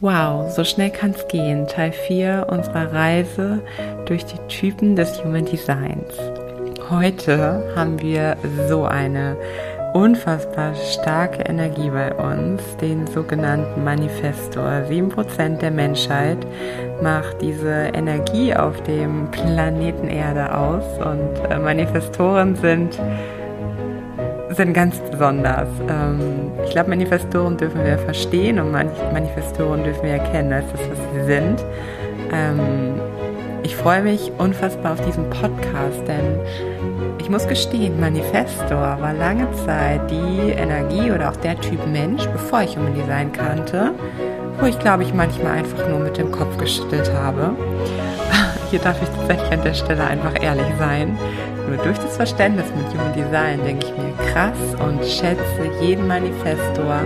Wow, so schnell kann es gehen. Teil 4 unserer Reise durch die Typen des Human Designs. Heute haben wir so eine unfassbar starke Energie bei uns, den sogenannten Manifestor. 7% der Menschheit macht diese Energie auf dem Planeten Erde aus und äh, Manifestoren sind sind ganz besonders. Ähm, ich glaube, Manifestoren dürfen wir verstehen und Manifestoren dürfen wir erkennen als das, was sie sind. Ähm, ich freue mich unfassbar auf diesen Podcast, denn ich muss gestehen, Manifestor war lange Zeit die Energie oder auch der Typ Mensch, bevor ich Human Design kannte, wo ich glaube ich manchmal einfach nur mit dem Kopf geschüttelt habe. Hier darf ich tatsächlich an der Stelle einfach ehrlich sein. Nur durch das Verständnis mit Human Design denke ich mir krass und schätze jeden Manifestor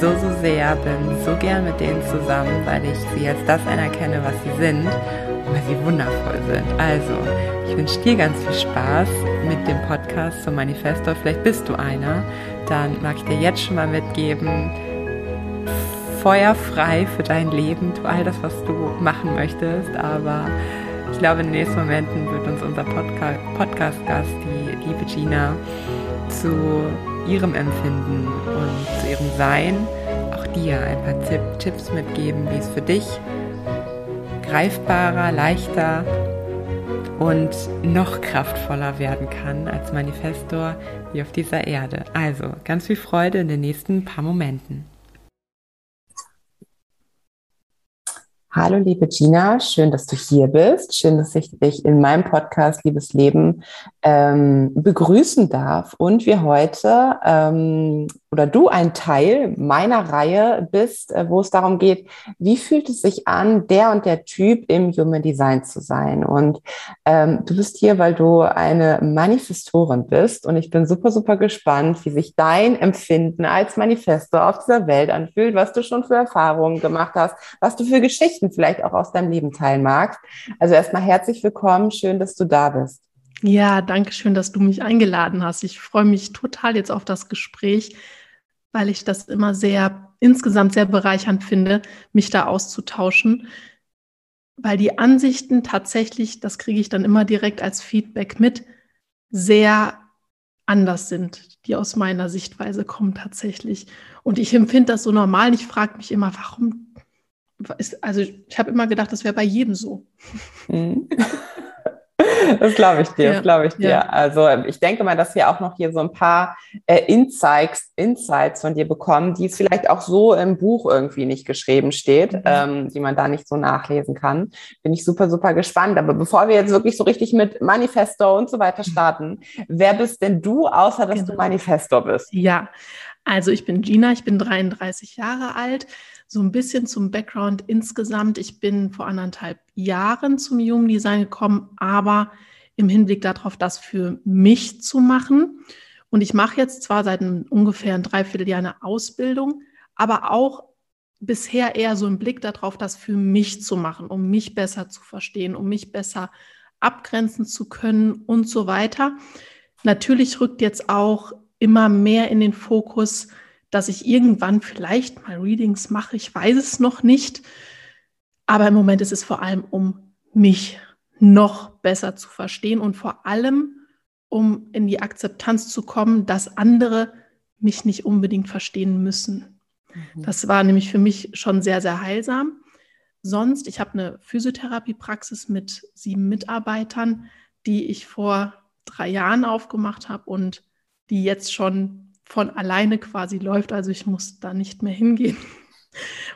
so, so sehr, bin so gern mit denen zusammen, weil ich sie als das anerkenne, was sie sind und weil sie wundervoll sind. Also, ich wünsche dir ganz viel Spaß mit dem Podcast zum Manifestor. Vielleicht bist du einer. Dann mag ich dir jetzt schon mal mitgeben, feuerfrei für dein Leben, tu all das, was du machen möchtest, aber ich glaube, in den nächsten Momenten wird uns unser Podca Podcast-Gast, die liebe Gina, zu ihrem Empfinden und zu ihrem Sein auch dir ein paar Tipp Tipps mitgeben, wie es für dich greifbarer, leichter und noch kraftvoller werden kann als Manifestor hier auf dieser Erde. Also ganz viel Freude in den nächsten paar Momenten. Hallo, liebe Gina, schön, dass du hier bist. Schön, dass ich dich in meinem Podcast Liebes Leben ähm, begrüßen darf und wir heute ähm, oder du ein Teil meiner Reihe bist, äh, wo es darum geht, wie fühlt es sich an, der und der Typ im Human Design zu sein. Und ähm, du bist hier, weil du eine Manifestorin bist und ich bin super, super gespannt, wie sich dein Empfinden als Manifestor auf dieser Welt anfühlt, was du schon für Erfahrungen gemacht hast, was du für Geschichten vielleicht auch aus deinem Leben teilen magst. Also erstmal herzlich willkommen, schön, dass du da bist. Ja, danke schön, dass du mich eingeladen hast. Ich freue mich total jetzt auf das Gespräch, weil ich das immer sehr, insgesamt sehr bereichernd finde, mich da auszutauschen, weil die Ansichten tatsächlich, das kriege ich dann immer direkt als Feedback mit, sehr anders sind, die aus meiner Sichtweise kommen tatsächlich. Und ich empfinde das so normal. Ich frage mich immer, warum ist, also ich habe immer gedacht, das wäre bei jedem so. Mhm. Das glaube ich dir, ja, das glaube ich dir. Ja. Also ich denke mal, dass wir auch noch hier so ein paar äh, Insights, Insights von dir bekommen, die es vielleicht auch so im Buch irgendwie nicht geschrieben steht, mhm. ähm, die man da nicht so nachlesen kann. Bin ich super, super gespannt. Aber bevor wir jetzt wirklich so richtig mit Manifesto und so weiter starten, wer bist denn du, außer dass genau. du Manifesto bist? Ja, also ich bin Gina, ich bin 33 Jahre alt so ein bisschen zum Background insgesamt. Ich bin vor anderthalb Jahren zum Human Design gekommen, aber im Hinblick darauf, das für mich zu machen. Und ich mache jetzt zwar seit ungefähr ein Dreivierteljahr eine Ausbildung, aber auch bisher eher so einen Blick darauf, das für mich zu machen, um mich besser zu verstehen, um mich besser abgrenzen zu können und so weiter. Natürlich rückt jetzt auch immer mehr in den Fokus, dass ich irgendwann vielleicht mal Readings mache. Ich weiß es noch nicht. Aber im Moment ist es vor allem, um mich noch besser zu verstehen und vor allem, um in die Akzeptanz zu kommen, dass andere mich nicht unbedingt verstehen müssen. Mhm. Das war nämlich für mich schon sehr, sehr heilsam. Sonst, ich habe eine Physiotherapiepraxis mit sieben Mitarbeitern, die ich vor drei Jahren aufgemacht habe und die jetzt schon von alleine quasi läuft. Also ich muss da nicht mehr hingehen.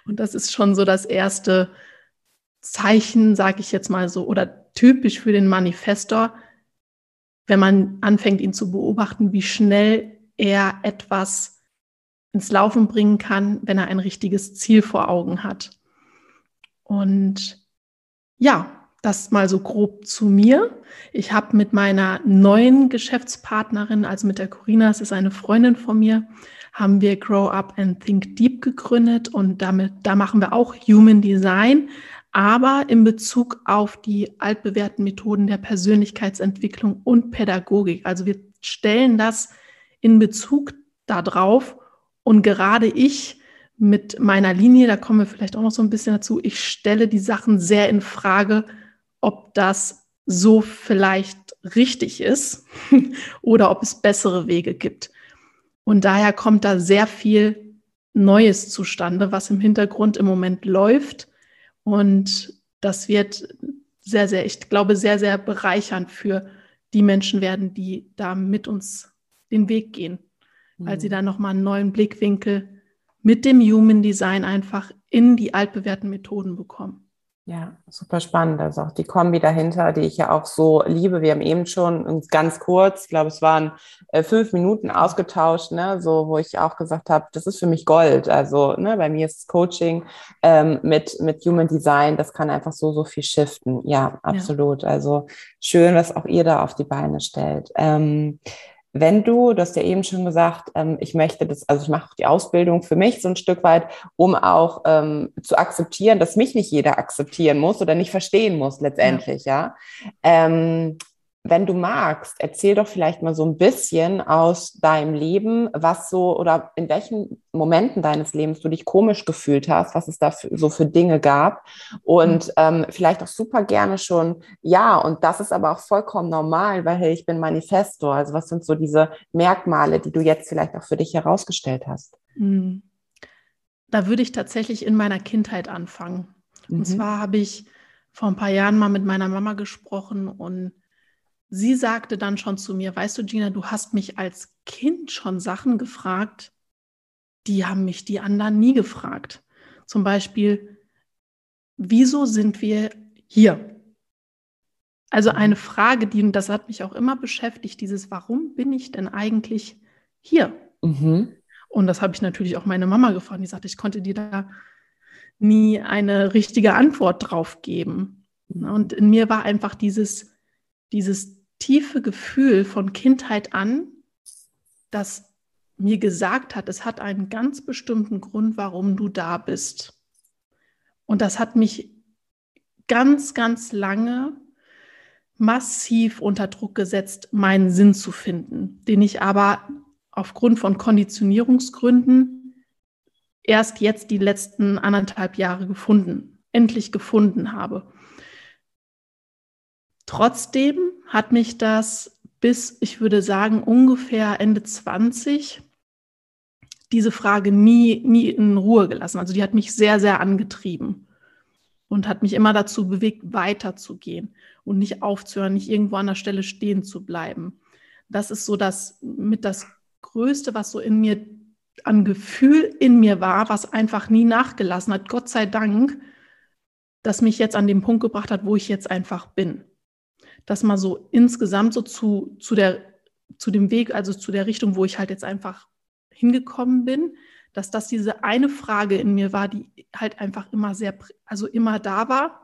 Und das ist schon so das erste Zeichen, sage ich jetzt mal so, oder typisch für den Manifestor, wenn man anfängt, ihn zu beobachten, wie schnell er etwas ins Laufen bringen kann, wenn er ein richtiges Ziel vor Augen hat. Und ja, das mal so grob zu mir. Ich habe mit meiner neuen Geschäftspartnerin, also mit der Corina, es ist eine Freundin von mir, haben wir Grow Up and Think Deep gegründet und damit, da machen wir auch Human Design, aber in Bezug auf die altbewährten Methoden der Persönlichkeitsentwicklung und Pädagogik. Also wir stellen das in Bezug darauf und gerade ich mit meiner Linie, da kommen wir vielleicht auch noch so ein bisschen dazu, ich stelle die Sachen sehr in Frage, ob das so vielleicht richtig ist oder ob es bessere Wege gibt. Und daher kommt da sehr viel Neues zustande, was im Hintergrund im Moment läuft. Und das wird sehr, sehr, ich glaube, sehr, sehr bereichernd für die Menschen werden, die da mit uns den Weg gehen, weil mhm. sie da nochmal einen neuen Blickwinkel mit dem Human Design einfach in die altbewährten Methoden bekommen. Ja, super spannend. Also auch die Kombi dahinter, die ich ja auch so liebe. Wir haben eben schon ganz kurz, ich glaube, es waren äh, fünf Minuten ausgetauscht, ne, so wo ich auch gesagt habe, das ist für mich Gold. Also ne, bei mir ist Coaching ähm, mit mit Human Design, das kann einfach so so viel shiften. Ja, absolut. Ja. Also schön, was auch ihr da auf die Beine stellt. Ähm, wenn du, du hast ja eben schon gesagt, ähm, ich möchte das, also ich mache die Ausbildung für mich so ein Stück weit, um auch ähm, zu akzeptieren, dass mich nicht jeder akzeptieren muss oder nicht verstehen muss letztendlich, ja. ja? Ähm, wenn du magst, erzähl doch vielleicht mal so ein bisschen aus deinem Leben, was so oder in welchen Momenten deines Lebens du dich komisch gefühlt hast, was es da für, so für Dinge gab und mhm. ähm, vielleicht auch super gerne schon, ja, und das ist aber auch vollkommen normal, weil hey, ich bin Manifestor. Also was sind so diese Merkmale, die du jetzt vielleicht auch für dich herausgestellt hast? Mhm. Da würde ich tatsächlich in meiner Kindheit anfangen. Und mhm. zwar habe ich vor ein paar Jahren mal mit meiner Mama gesprochen und sie sagte dann schon zu mir, weißt du, Gina, du hast mich als Kind schon Sachen gefragt, die haben mich die anderen nie gefragt. Zum Beispiel, wieso sind wir hier? Also eine Frage, die, und das hat mich auch immer beschäftigt, dieses, warum bin ich denn eigentlich hier? Mhm. Und das habe ich natürlich auch meine Mama gefragt. Die sagte, ich konnte dir da nie eine richtige Antwort drauf geben. Und in mir war einfach dieses, dieses tiefe Gefühl von Kindheit an, das mir gesagt hat, es hat einen ganz bestimmten Grund, warum du da bist. Und das hat mich ganz, ganz lange massiv unter Druck gesetzt, meinen Sinn zu finden, den ich aber aufgrund von Konditionierungsgründen erst jetzt die letzten anderthalb Jahre gefunden, endlich gefunden habe. Trotzdem hat mich das bis, ich würde sagen, ungefähr Ende 20 diese Frage nie, nie in Ruhe gelassen. Also die hat mich sehr, sehr angetrieben und hat mich immer dazu bewegt, weiterzugehen und nicht aufzuhören, nicht irgendwo an der Stelle stehen zu bleiben. Das ist so das mit das Größte, was so in mir an Gefühl in mir war, was einfach nie nachgelassen hat. Gott sei Dank, das mich jetzt an den Punkt gebracht hat, wo ich jetzt einfach bin das mal so insgesamt so zu, zu, der, zu dem Weg, also zu der Richtung, wo ich halt jetzt einfach hingekommen bin, dass das diese eine Frage in mir war, die halt einfach immer sehr, also immer da war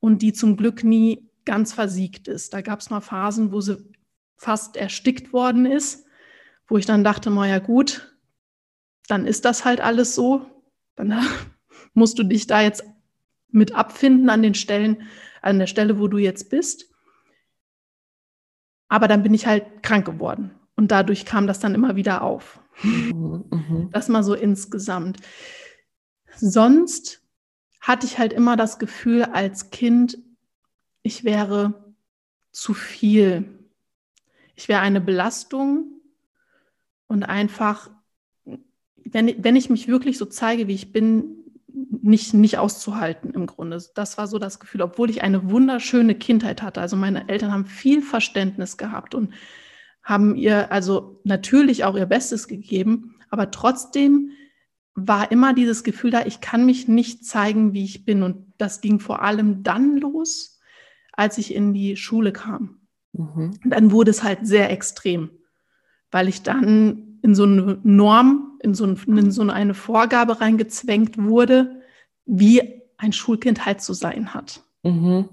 und die zum Glück nie ganz versiegt ist. Da gab es mal Phasen, wo sie fast erstickt worden ist, wo ich dann dachte, naja gut, dann ist das halt alles so. Dann musst du dich da jetzt mit abfinden an den Stellen, an der Stelle, wo du jetzt bist. Aber dann bin ich halt krank geworden. Und dadurch kam das dann immer wieder auf. Mhm, mhm. Das mal so insgesamt. Sonst hatte ich halt immer das Gefühl als Kind, ich wäre zu viel. Ich wäre eine Belastung und einfach, wenn, wenn ich mich wirklich so zeige, wie ich bin, nicht, nicht auszuhalten im Grunde. Das war so das Gefühl, obwohl ich eine wunderschöne Kindheit hatte. Also meine Eltern haben viel Verständnis gehabt und haben ihr also natürlich auch ihr Bestes gegeben, aber trotzdem war immer dieses Gefühl da, ich kann mich nicht zeigen, wie ich bin. Und das ging vor allem dann los, als ich in die Schule kam. Mhm. Dann wurde es halt sehr extrem, weil ich dann in so eine Norm, in so, in so eine Vorgabe reingezwängt wurde, wie ein Schulkind halt zu sein hat. Mhm.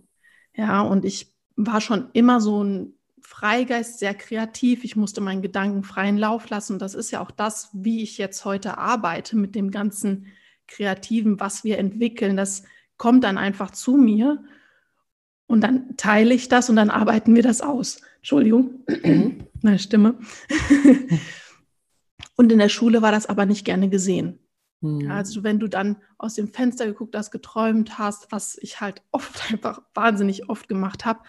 Ja, und ich war schon immer so ein Freigeist, sehr kreativ. Ich musste meinen Gedanken freien Lauf lassen. Das ist ja auch das, wie ich jetzt heute arbeite mit dem ganzen Kreativen, was wir entwickeln. Das kommt dann einfach zu mir und dann teile ich das und dann arbeiten wir das aus. Entschuldigung, mhm. meine Stimme. und in der Schule war das aber nicht gerne gesehen. Mhm. Also wenn du dann aus dem Fenster geguckt hast, geträumt hast, was ich halt oft einfach wahnsinnig oft gemacht habe,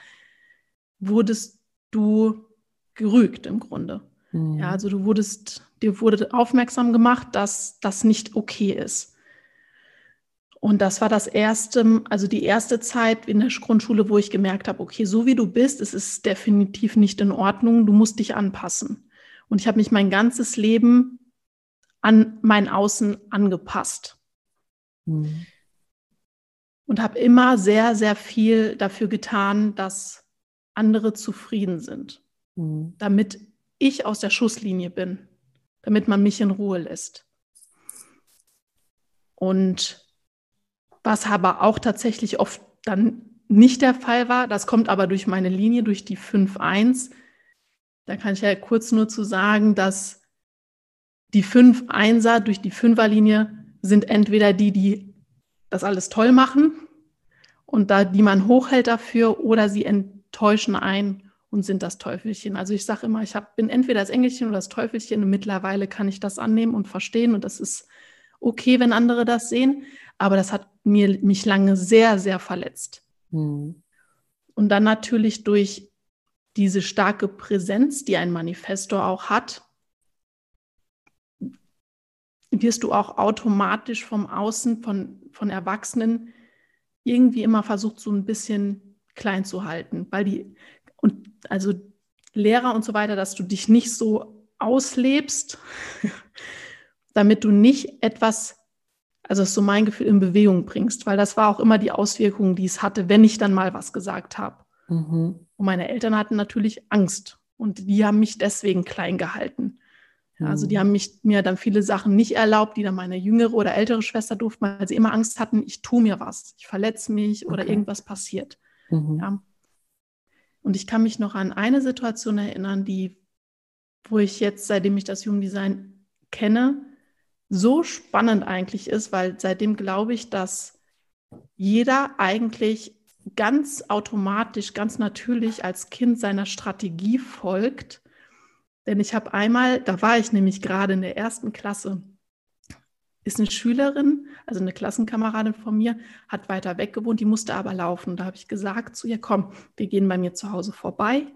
wurdest du gerügt im Grunde. Mhm. Ja, also du wurdest, dir wurde aufmerksam gemacht, dass das nicht okay ist. Und das war das erste, also die erste Zeit in der Grundschule, wo ich gemerkt habe, okay, so wie du bist, es ist definitiv nicht in Ordnung, du musst dich anpassen. Und ich habe mich mein ganzes Leben an mein Außen angepasst. Mhm. Und habe immer sehr, sehr viel dafür getan, dass andere zufrieden sind, mhm. damit ich aus der Schusslinie bin, damit man mich in Ruhe lässt. Und was aber auch tatsächlich oft dann nicht der Fall war, das kommt aber durch meine Linie, durch die 5-1. Da kann ich ja kurz nur zu sagen, dass die 5-1er durch die 5er-Linie sind entweder die, die das alles toll machen und da die man hochhält dafür, oder sie enttäuschen ein und sind das Teufelchen. Also ich sage immer, ich hab, bin entweder das Engelchen oder das Teufelchen und mittlerweile kann ich das annehmen und verstehen und das ist okay, wenn andere das sehen. Aber das hat mir, mich lange sehr, sehr verletzt. Mhm. Und dann natürlich durch diese starke Präsenz, die ein Manifestor auch hat, wirst du auch automatisch vom Außen, von, von Erwachsenen irgendwie immer versucht, so ein bisschen klein zu halten, weil die, und also Lehrer und so weiter, dass du dich nicht so auslebst, damit du nicht etwas also ist so mein Gefühl, in Bewegung bringst, weil das war auch immer die Auswirkung, die es hatte, wenn ich dann mal was gesagt habe. Mhm. Und meine Eltern hatten natürlich Angst und die haben mich deswegen klein gehalten. Ja, also die mhm. haben mich, mir dann viele Sachen nicht erlaubt, die dann meine jüngere oder ältere Schwester durften, weil sie immer Angst hatten, ich tue mir was, ich verletze mich oder okay. irgendwas passiert. Mhm. Ja. Und ich kann mich noch an eine Situation erinnern, die, wo ich jetzt, seitdem ich das Jugenddesign kenne, so spannend eigentlich ist, weil seitdem glaube ich, dass jeder eigentlich ganz automatisch, ganz natürlich als Kind seiner Strategie folgt. Denn ich habe einmal, da war ich nämlich gerade in der ersten Klasse, ist eine Schülerin, also eine Klassenkameradin von mir, hat weiter weg gewohnt, die musste aber laufen. Da habe ich gesagt zu ihr, komm, wir gehen bei mir zu Hause vorbei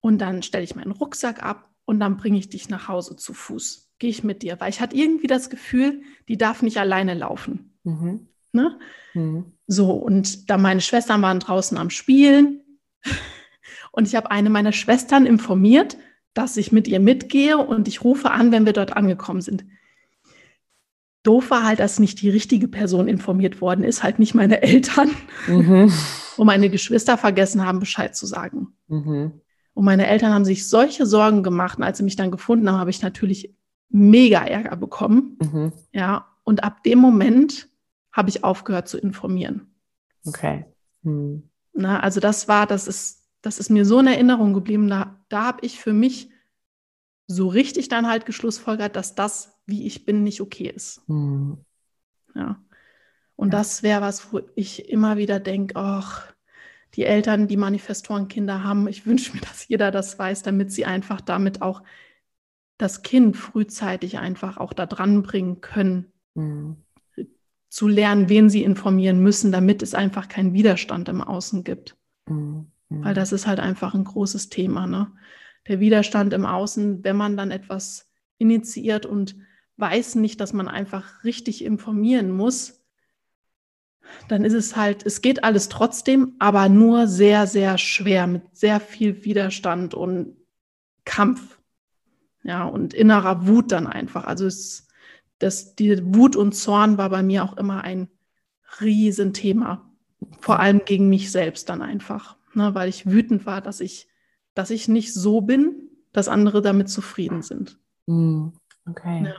und dann stelle ich meinen Rucksack ab und dann bringe ich dich nach Hause zu Fuß gehe ich mit dir, weil ich hatte irgendwie das Gefühl, die darf nicht alleine laufen. Mhm. Ne? Mhm. So, und da meine Schwestern waren draußen am Spielen und ich habe eine meiner Schwestern informiert, dass ich mit ihr mitgehe und ich rufe an, wenn wir dort angekommen sind. Doof war halt, dass nicht die richtige Person informiert worden ist, halt nicht meine Eltern. Mhm. Und meine Geschwister vergessen haben, Bescheid zu sagen. Mhm. Und meine Eltern haben sich solche Sorgen gemacht. Und als sie mich dann gefunden haben, habe ich natürlich mega Ärger bekommen. Mhm. Ja, und ab dem Moment habe ich aufgehört zu informieren. Okay. Mhm. Na, also das war, das ist, das ist mir so in Erinnerung geblieben. Da, da habe ich für mich so richtig dann halt geschlussfolgert, dass das, wie ich bin, nicht okay ist. Mhm. Ja. Und ja. das wäre was, wo ich immer wieder denke, ach, die Eltern, die Manifestorenkinder haben, ich wünsche mir, dass jeder das weiß, damit sie einfach damit auch das Kind frühzeitig einfach auch da dran bringen können, mhm. zu lernen, wen sie informieren müssen, damit es einfach keinen Widerstand im Außen gibt. Mhm. Weil das ist halt einfach ein großes Thema. Ne? Der Widerstand im Außen, wenn man dann etwas initiiert und weiß nicht, dass man einfach richtig informieren muss, dann ist es halt, es geht alles trotzdem, aber nur sehr, sehr schwer, mit sehr viel Widerstand und Kampf. Ja, und innerer Wut dann einfach. Also es, das, die Wut und Zorn war bei mir auch immer ein Riesenthema. Vor allem gegen mich selbst dann einfach. Ne, weil ich wütend war, dass ich, dass ich nicht so bin, dass andere damit zufrieden sind. Hm, okay. Ja.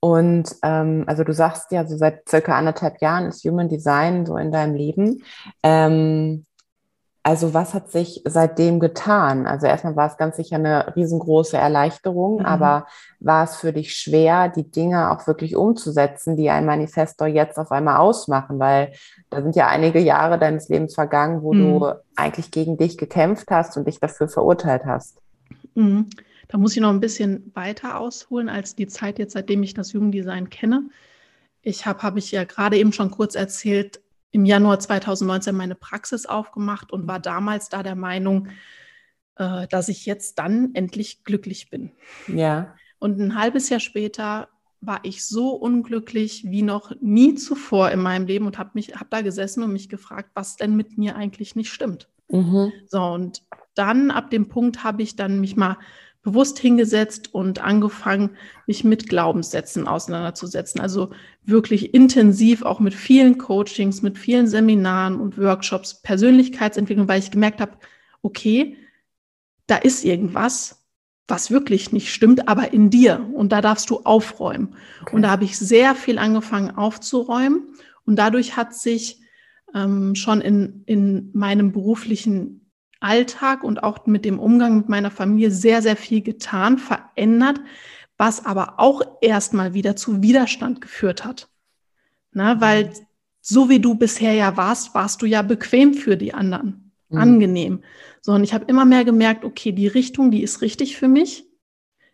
Und ähm, also du sagst ja, so seit circa anderthalb Jahren ist Human Design so in deinem Leben. Ähm, also was hat sich seitdem getan? Also erstmal war es ganz sicher eine riesengroße Erleichterung, mhm. aber war es für dich schwer, die Dinge auch wirklich umzusetzen, die ein Manifestor jetzt auf einmal ausmachen? Weil da sind ja einige Jahre deines Lebens vergangen, wo mhm. du eigentlich gegen dich gekämpft hast und dich dafür verurteilt hast. Mhm. Da muss ich noch ein bisschen weiter ausholen als die Zeit jetzt, seitdem ich das Jugenddesign kenne. Ich habe, habe ich ja gerade eben schon kurz erzählt, im Januar 2019 meine Praxis aufgemacht und war damals da der Meinung, äh, dass ich jetzt dann endlich glücklich bin. Ja. Und ein halbes Jahr später war ich so unglücklich wie noch nie zuvor in meinem Leben und habe mich habe da gesessen und mich gefragt, was denn mit mir eigentlich nicht stimmt. Mhm. So und dann ab dem Punkt habe ich dann mich mal bewusst hingesetzt und angefangen, mich mit Glaubenssätzen auseinanderzusetzen. Also wirklich intensiv auch mit vielen Coachings, mit vielen Seminaren und Workshops, Persönlichkeitsentwicklung, weil ich gemerkt habe, okay, da ist irgendwas, was wirklich nicht stimmt, aber in dir. Und da darfst du aufräumen. Okay. Und da habe ich sehr viel angefangen aufzuräumen. Und dadurch hat sich ähm, schon in, in meinem beruflichen Alltag und auch mit dem Umgang mit meiner Familie sehr, sehr viel getan, verändert, was aber auch erstmal wieder zu Widerstand geführt hat. Na, weil so wie du bisher ja warst, warst du ja bequem für die anderen, mhm. angenehm. So, und ich habe immer mehr gemerkt, okay, die Richtung, die ist richtig für mich.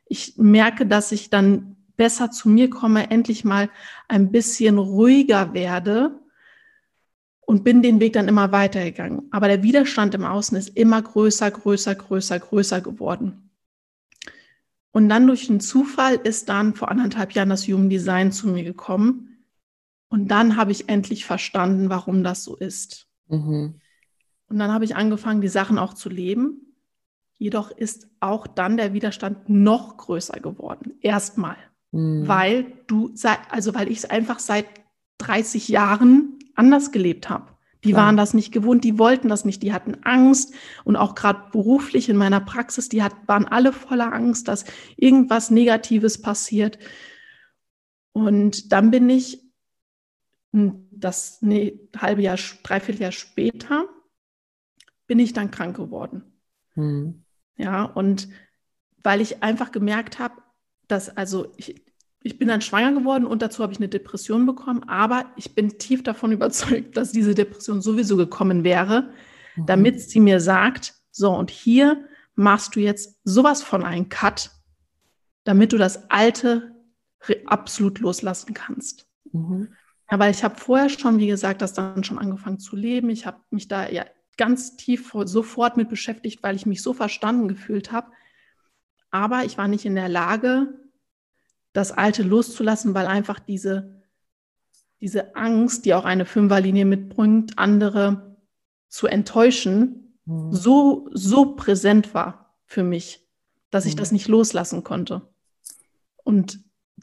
Ich merke, dass ich dann besser zu mir komme, endlich mal ein bisschen ruhiger werde und bin den Weg dann immer weitergegangen. Aber der Widerstand im Außen ist immer größer, größer, größer, größer geworden. Und dann durch einen Zufall ist dann vor anderthalb Jahren das Human Design zu mir gekommen. Und dann habe ich endlich verstanden, warum das so ist. Mhm. Und dann habe ich angefangen, die Sachen auch zu leben. Jedoch ist auch dann der Widerstand noch größer geworden. Erstmal. Mhm. Weil du, also weil ich es einfach seit 30 Jahren anders gelebt habe. Die waren das nicht gewohnt, die wollten das nicht, die hatten Angst und auch gerade beruflich in meiner Praxis, die hat, waren alle voller Angst, dass irgendwas Negatives passiert. Und dann bin ich das ne, halbe Jahr, dreiviertel Jahr später bin ich dann krank geworden. Mhm. Ja, und weil ich einfach gemerkt habe, dass, also ich, ich bin dann schwanger geworden und dazu habe ich eine Depression bekommen, aber ich bin tief davon überzeugt, dass diese Depression sowieso gekommen wäre, mhm. damit sie mir sagt, so und hier machst du jetzt sowas von einem Cut, damit du das Alte absolut loslassen kannst. Mhm. Weil ich habe vorher schon, wie gesagt, das dann schon angefangen zu leben. Ich habe mich da ja ganz tief sofort mit beschäftigt, weil ich mich so verstanden gefühlt habe. Aber ich war nicht in der Lage, das Alte loszulassen, weil einfach diese, diese Angst, die auch eine Fünferlinie mitbringt, andere zu enttäuschen, mhm. so, so präsent war für mich, dass ich mhm. das nicht loslassen konnte. Und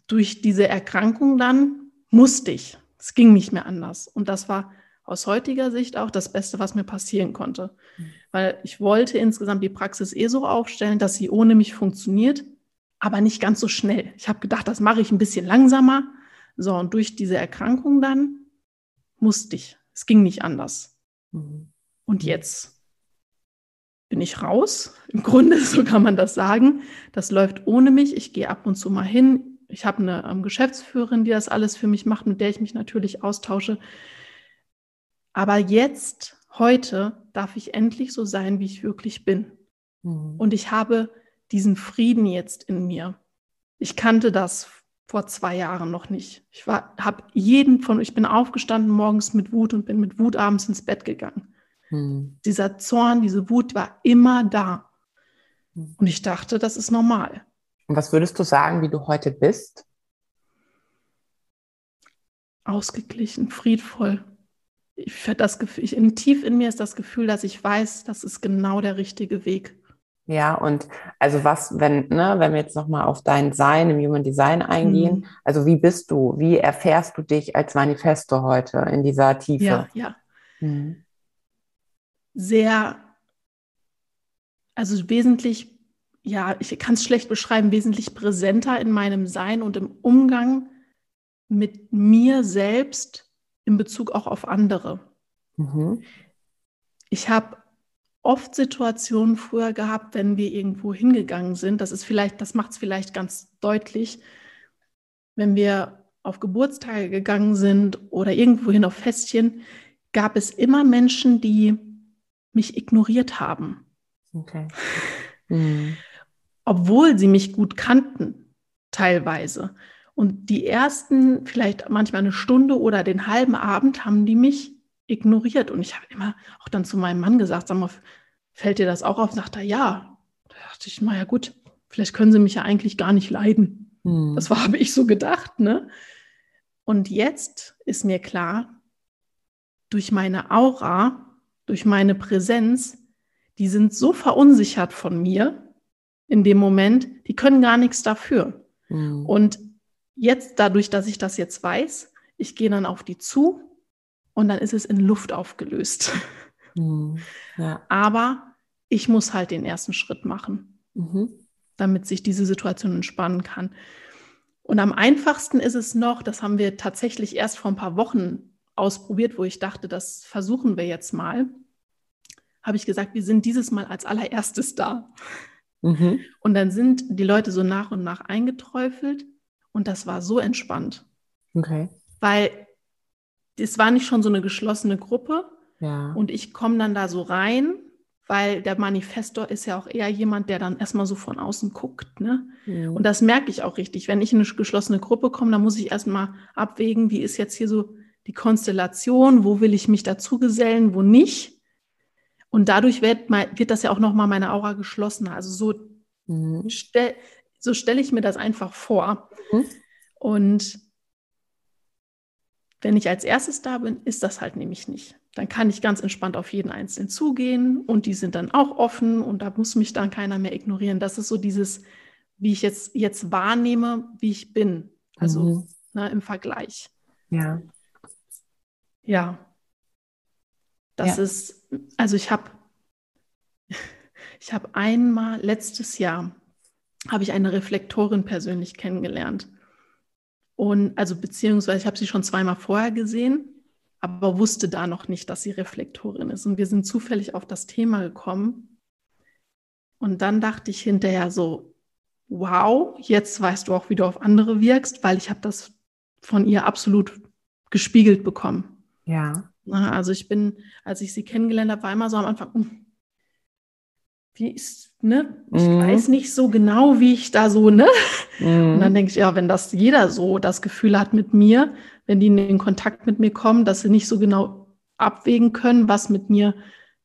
durch diese Erkrankung dann musste ich. Es ging nicht mehr anders. Und das war aus heutiger Sicht auch das Beste, was mir passieren konnte. Mhm. Weil ich wollte insgesamt die Praxis eh so aufstellen, dass sie ohne mich funktioniert, aber nicht ganz so schnell. Ich habe gedacht, das mache ich ein bisschen langsamer. So, und durch diese Erkrankung dann musste ich. Es ging nicht anders. Mhm. Und jetzt bin ich raus. Im Grunde, so kann man das sagen. Das läuft ohne mich. Ich gehe ab und zu mal hin. Ich habe eine ähm, Geschäftsführerin, die das alles für mich macht, mit der ich mich natürlich austausche. Aber jetzt, heute, darf ich endlich so sein, wie ich wirklich bin. Mhm. Und ich habe diesen Frieden jetzt in mir. Ich kannte das vor zwei Jahren noch nicht. Ich habe jeden von, ich bin aufgestanden morgens mit Wut und bin mit Wut abends ins Bett gegangen. Mhm. Dieser Zorn, diese Wut war immer da. Mhm. Und ich dachte, das ist normal. Und was würdest du sagen, wie du heute bist? Ausgeglichen, friedvoll, ich das Gefühl, ich, in, tief in mir ist das Gefühl, dass ich weiß, das ist genau der richtige Weg. Ja, und also was, wenn, ne, wenn wir jetzt nochmal auf dein Sein im Human Design eingehen, mhm. also wie bist du, wie erfährst du dich als Manifesto heute in dieser Tiefe? Ja, ja. Mhm. Sehr, also wesentlich, ja, ich kann es schlecht beschreiben, wesentlich präsenter in meinem Sein und im Umgang mit mir selbst in Bezug auch auf andere. Mhm. Ich habe oft Situationen früher gehabt, wenn wir irgendwo hingegangen sind. Das ist vielleicht, das macht es vielleicht ganz deutlich, wenn wir auf Geburtstage gegangen sind oder irgendwohin auf Festchen, gab es immer Menschen, die mich ignoriert haben. Okay. Mhm. Obwohl sie mich gut kannten, teilweise. Und die ersten, vielleicht manchmal eine Stunde oder den halben Abend, haben die mich ignoriert. Und ich habe immer auch dann zu meinem Mann gesagt, sag mal, fällt dir das auch auf? Sagt er, ja. Da dachte ich, naja gut, vielleicht können sie mich ja eigentlich gar nicht leiden. Hm. Das war, habe ich so gedacht, ne? Und jetzt ist mir klar, durch meine Aura, durch meine Präsenz, die sind so verunsichert von mir in dem Moment, die können gar nichts dafür. Mhm. Und jetzt, dadurch, dass ich das jetzt weiß, ich gehe dann auf die zu und dann ist es in Luft aufgelöst. Mhm. Ja. Aber ich muss halt den ersten Schritt machen, mhm. damit sich diese Situation entspannen kann. Und am einfachsten ist es noch, das haben wir tatsächlich erst vor ein paar Wochen ausprobiert, wo ich dachte, das versuchen wir jetzt mal, habe ich gesagt, wir sind dieses Mal als allererstes da. Mhm. Und dann sind die Leute so nach und nach eingeträufelt und das war so entspannt. Okay. Weil es war nicht schon so eine geschlossene Gruppe ja. und ich komme dann da so rein weil der Manifestor ist ja auch eher jemand, der dann erstmal so von außen guckt. Ne? Mhm. Und das merke ich auch richtig. Wenn ich in eine geschlossene Gruppe komme, dann muss ich erstmal abwägen, wie ist jetzt hier so die Konstellation, wo will ich mich dazu gesellen, wo nicht. Und dadurch wird, wird das ja auch nochmal meine Aura geschlossener. Also so, mhm. stell, so stelle ich mir das einfach vor. Mhm. Und wenn ich als erstes da bin, ist das halt nämlich nicht. Dann kann ich ganz entspannt auf jeden Einzelnen zugehen und die sind dann auch offen und da muss mich dann keiner mehr ignorieren. Das ist so dieses, wie ich jetzt, jetzt wahrnehme, wie ich bin. Also mhm. ne, im Vergleich. Ja. Ja. Das ja. ist, also ich habe ich habe einmal letztes Jahr habe ich eine Reflektorin persönlich kennengelernt. Und also beziehungsweise ich habe sie schon zweimal vorher gesehen, aber wusste da noch nicht, dass sie Reflektorin ist. Und wir sind zufällig auf das Thema gekommen. Und dann dachte ich hinterher so, wow, jetzt weißt du auch, wie du auf andere wirkst, weil ich habe das von ihr absolut gespiegelt bekommen. Ja. also ich bin, als ich sie kennengelernt habe, war immer so am Anfang, wie ist, ne? Ich mhm. weiß nicht so genau, wie ich da so, ne? Mhm. Und dann denke ich, ja, wenn das jeder so das Gefühl hat mit mir, wenn die in Kontakt mit mir kommen, dass sie nicht so genau abwägen können, was mit mir,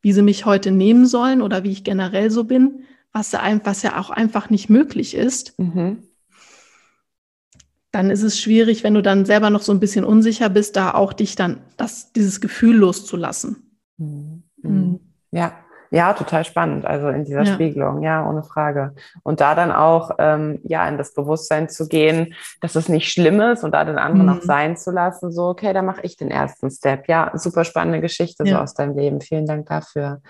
wie sie mich heute nehmen sollen oder wie ich generell so bin, was ja, was ja auch einfach nicht möglich ist, mhm. dann ist es schwierig, wenn du dann selber noch so ein bisschen unsicher bist, da auch dich dann das, dieses Gefühl loszulassen. Mhm. Mhm. Ja, ja, total spannend. Also in dieser ja. Spiegelung, ja, ohne Frage. Und da dann auch, ähm, ja, in das Bewusstsein zu gehen, dass es nicht schlimm ist und da den anderen mhm. auch sein zu lassen. So, okay, da mache ich den ersten Step. Ja, super spannende Geschichte ja. so aus deinem Leben. Vielen Dank dafür.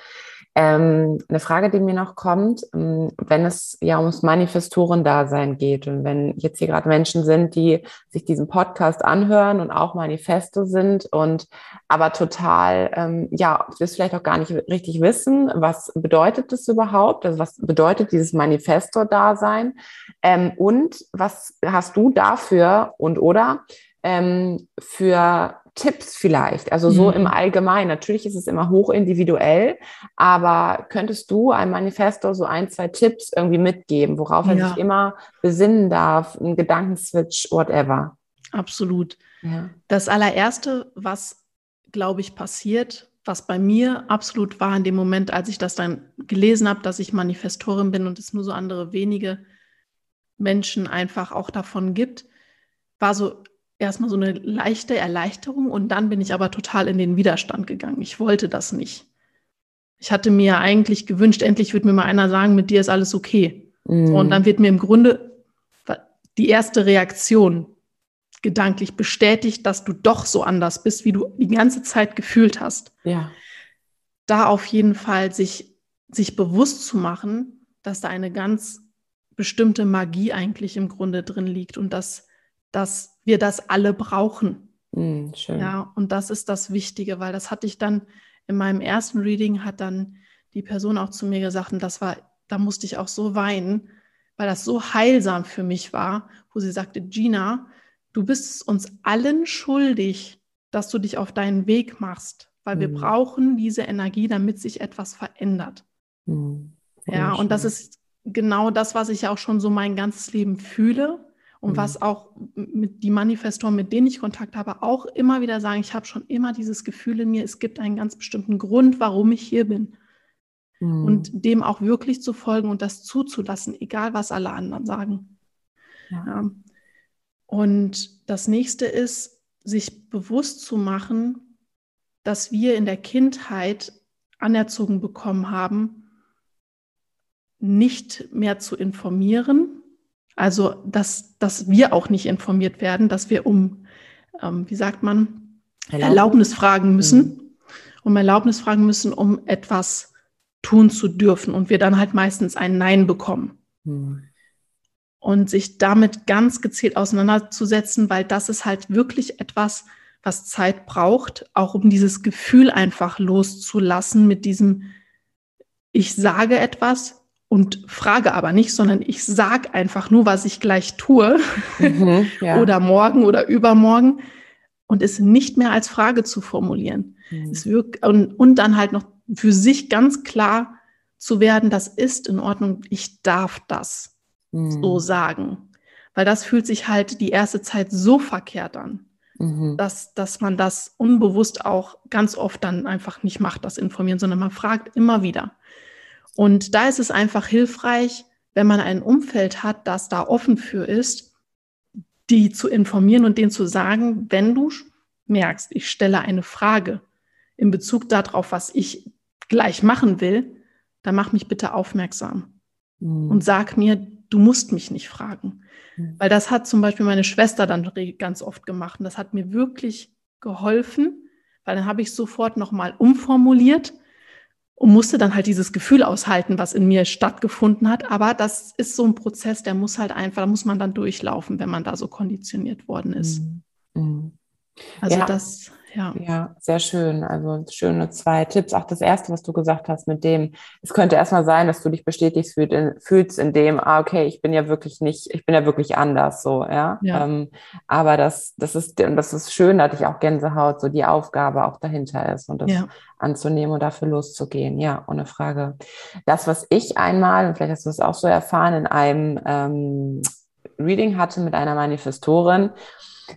Ähm, eine Frage, die mir noch kommt, ähm, wenn es ja ums Manifestoren-Dasein geht und wenn jetzt hier gerade Menschen sind, die sich diesen Podcast anhören und auch Manifeste sind und aber total, ähm, ja, das vielleicht auch gar nicht richtig wissen, was bedeutet das überhaupt? Also was bedeutet dieses Manifestor-Dasein? Ähm, und was hast du dafür und oder ähm, für Tipps vielleicht, also so mhm. im Allgemeinen. Natürlich ist es immer hoch individuell, aber könntest du einem Manifesto so ein, zwei Tipps irgendwie mitgeben, worauf er sich immer besinnen darf, ein Gedankenswitch, whatever? Absolut. Ja. Das allererste, was, glaube ich, passiert, was bei mir absolut war in dem Moment, als ich das dann gelesen habe, dass ich Manifestorin bin und es nur so andere wenige Menschen einfach auch davon gibt, war so erstmal so eine leichte Erleichterung und dann bin ich aber total in den Widerstand gegangen. Ich wollte das nicht. Ich hatte mir eigentlich gewünscht, endlich wird mir mal einer sagen, mit dir ist alles okay. Mhm. Und dann wird mir im Grunde die erste Reaktion gedanklich bestätigt, dass du doch so anders bist, wie du die ganze Zeit gefühlt hast. Ja. Da auf jeden Fall sich, sich bewusst zu machen, dass da eine ganz bestimmte Magie eigentlich im Grunde drin liegt und dass, dass wir das alle brauchen. Mm, schön. Ja, und das ist das Wichtige, weil das hatte ich dann in meinem ersten Reading, hat dann die Person auch zu mir gesagt, und das war, da musste ich auch so weinen, weil das so heilsam für mich war, wo sie sagte, Gina, du bist uns allen schuldig, dass du dich auf deinen Weg machst, weil mm. wir brauchen diese Energie, damit sich etwas verändert. Mm. Ja, und das ist genau das, was ich auch schon so mein ganzes Leben fühle Und mhm. was auch mit die Manifestoren, mit denen ich Kontakt habe, auch immer wieder sagen, ich habe schon immer dieses Gefühl in mir, es gibt einen ganz bestimmten Grund, warum ich hier bin. Mhm. Und dem auch wirklich zu folgen und das zuzulassen, egal was alle anderen sagen. Ja. Ja. Und das nächste ist, sich bewusst zu machen, dass wir in der Kindheit anerzogen bekommen haben, nicht mehr zu informieren, also, dass, dass wir auch nicht informiert werden, dass wir um, ähm, wie sagt man, Erlaubnis, Erlaubnis fragen müssen, mhm. um Erlaubnis fragen müssen, um etwas tun zu dürfen und wir dann halt meistens ein Nein bekommen. Mhm. Und sich damit ganz gezielt auseinanderzusetzen, weil das ist halt wirklich etwas, was Zeit braucht, auch um dieses Gefühl einfach loszulassen mit diesem, ich sage etwas, und frage aber nicht, sondern ich sage einfach nur, was ich gleich tue mhm, ja. oder morgen oder übermorgen und es nicht mehr als Frage zu formulieren. Mhm. Es wirkt, und, und dann halt noch für sich ganz klar zu werden, das ist in Ordnung, ich darf das mhm. so sagen. Weil das fühlt sich halt die erste Zeit so verkehrt an, mhm. dass, dass man das unbewusst auch ganz oft dann einfach nicht macht, das Informieren, sondern man fragt immer wieder. Und da ist es einfach hilfreich, wenn man ein Umfeld hat, das da offen für ist, die zu informieren und denen zu sagen, wenn du merkst, ich stelle eine Frage in Bezug darauf, was ich gleich machen will, dann mach mich bitte aufmerksam mhm. und sag mir, du musst mich nicht fragen. Mhm. Weil das hat zum Beispiel meine Schwester dann ganz oft gemacht und das hat mir wirklich geholfen, weil dann habe ich sofort nochmal umformuliert und musste dann halt dieses Gefühl aushalten, was in mir stattgefunden hat. Aber das ist so ein Prozess, der muss halt einfach, da muss man dann durchlaufen, wenn man da so konditioniert worden ist. Mhm. Also ja. das ja. ja, sehr schön. Also schöne zwei Tipps. Auch das erste, was du gesagt hast, mit dem, es könnte erstmal sein, dass du dich bestätigt fühlst in dem, ah, okay, ich bin ja wirklich nicht, ich bin ja wirklich anders, so, ja. ja. Ähm, aber das, das ist, das ist schön, da hatte ich auch Gänsehaut, so die Aufgabe auch dahinter ist und das ja. anzunehmen und dafür loszugehen. Ja, ohne Frage. Das, was ich einmal, und vielleicht hast du es auch so erfahren, in einem ähm, Reading hatte mit einer Manifestorin,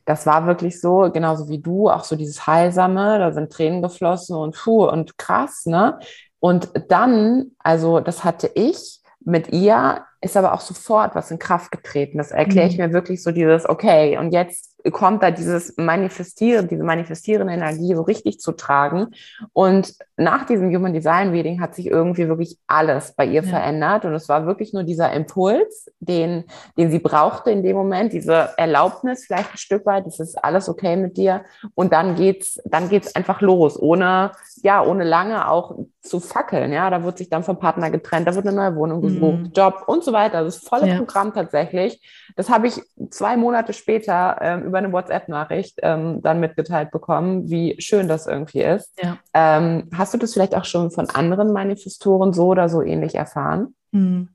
das war wirklich so, genauso wie du, auch so dieses Heilsame, da sind Tränen geflossen und puh und krass, ne? Und dann, also das hatte ich mit ihr, ist aber auch sofort was in Kraft getreten. Das erkläre ich mhm. mir wirklich so dieses, okay, und jetzt kommt da dieses Manifestieren, diese manifestierende Energie so richtig zu tragen. Und nach diesem Human Design Reading hat sich irgendwie wirklich alles bei ihr ja. verändert. Und es war wirklich nur dieser Impuls, den, den sie brauchte in dem Moment, diese Erlaubnis vielleicht ein Stück weit, das ist alles okay mit dir. Und dann geht's, dann geht's einfach los, ohne, ja, ohne lange auch zu fackeln. Ja, da wird sich dann vom Partner getrennt, da wird eine neue Wohnung gesucht, mhm. Job und so weiter. Das volle ja. Programm tatsächlich. Das habe ich zwei Monate später ähm, über eine WhatsApp-Nachricht ähm, dann mitgeteilt bekommen, wie schön das irgendwie ist. Ja. Ähm, hast du das vielleicht auch schon von anderen Manifestoren so oder so ähnlich erfahren? Mhm.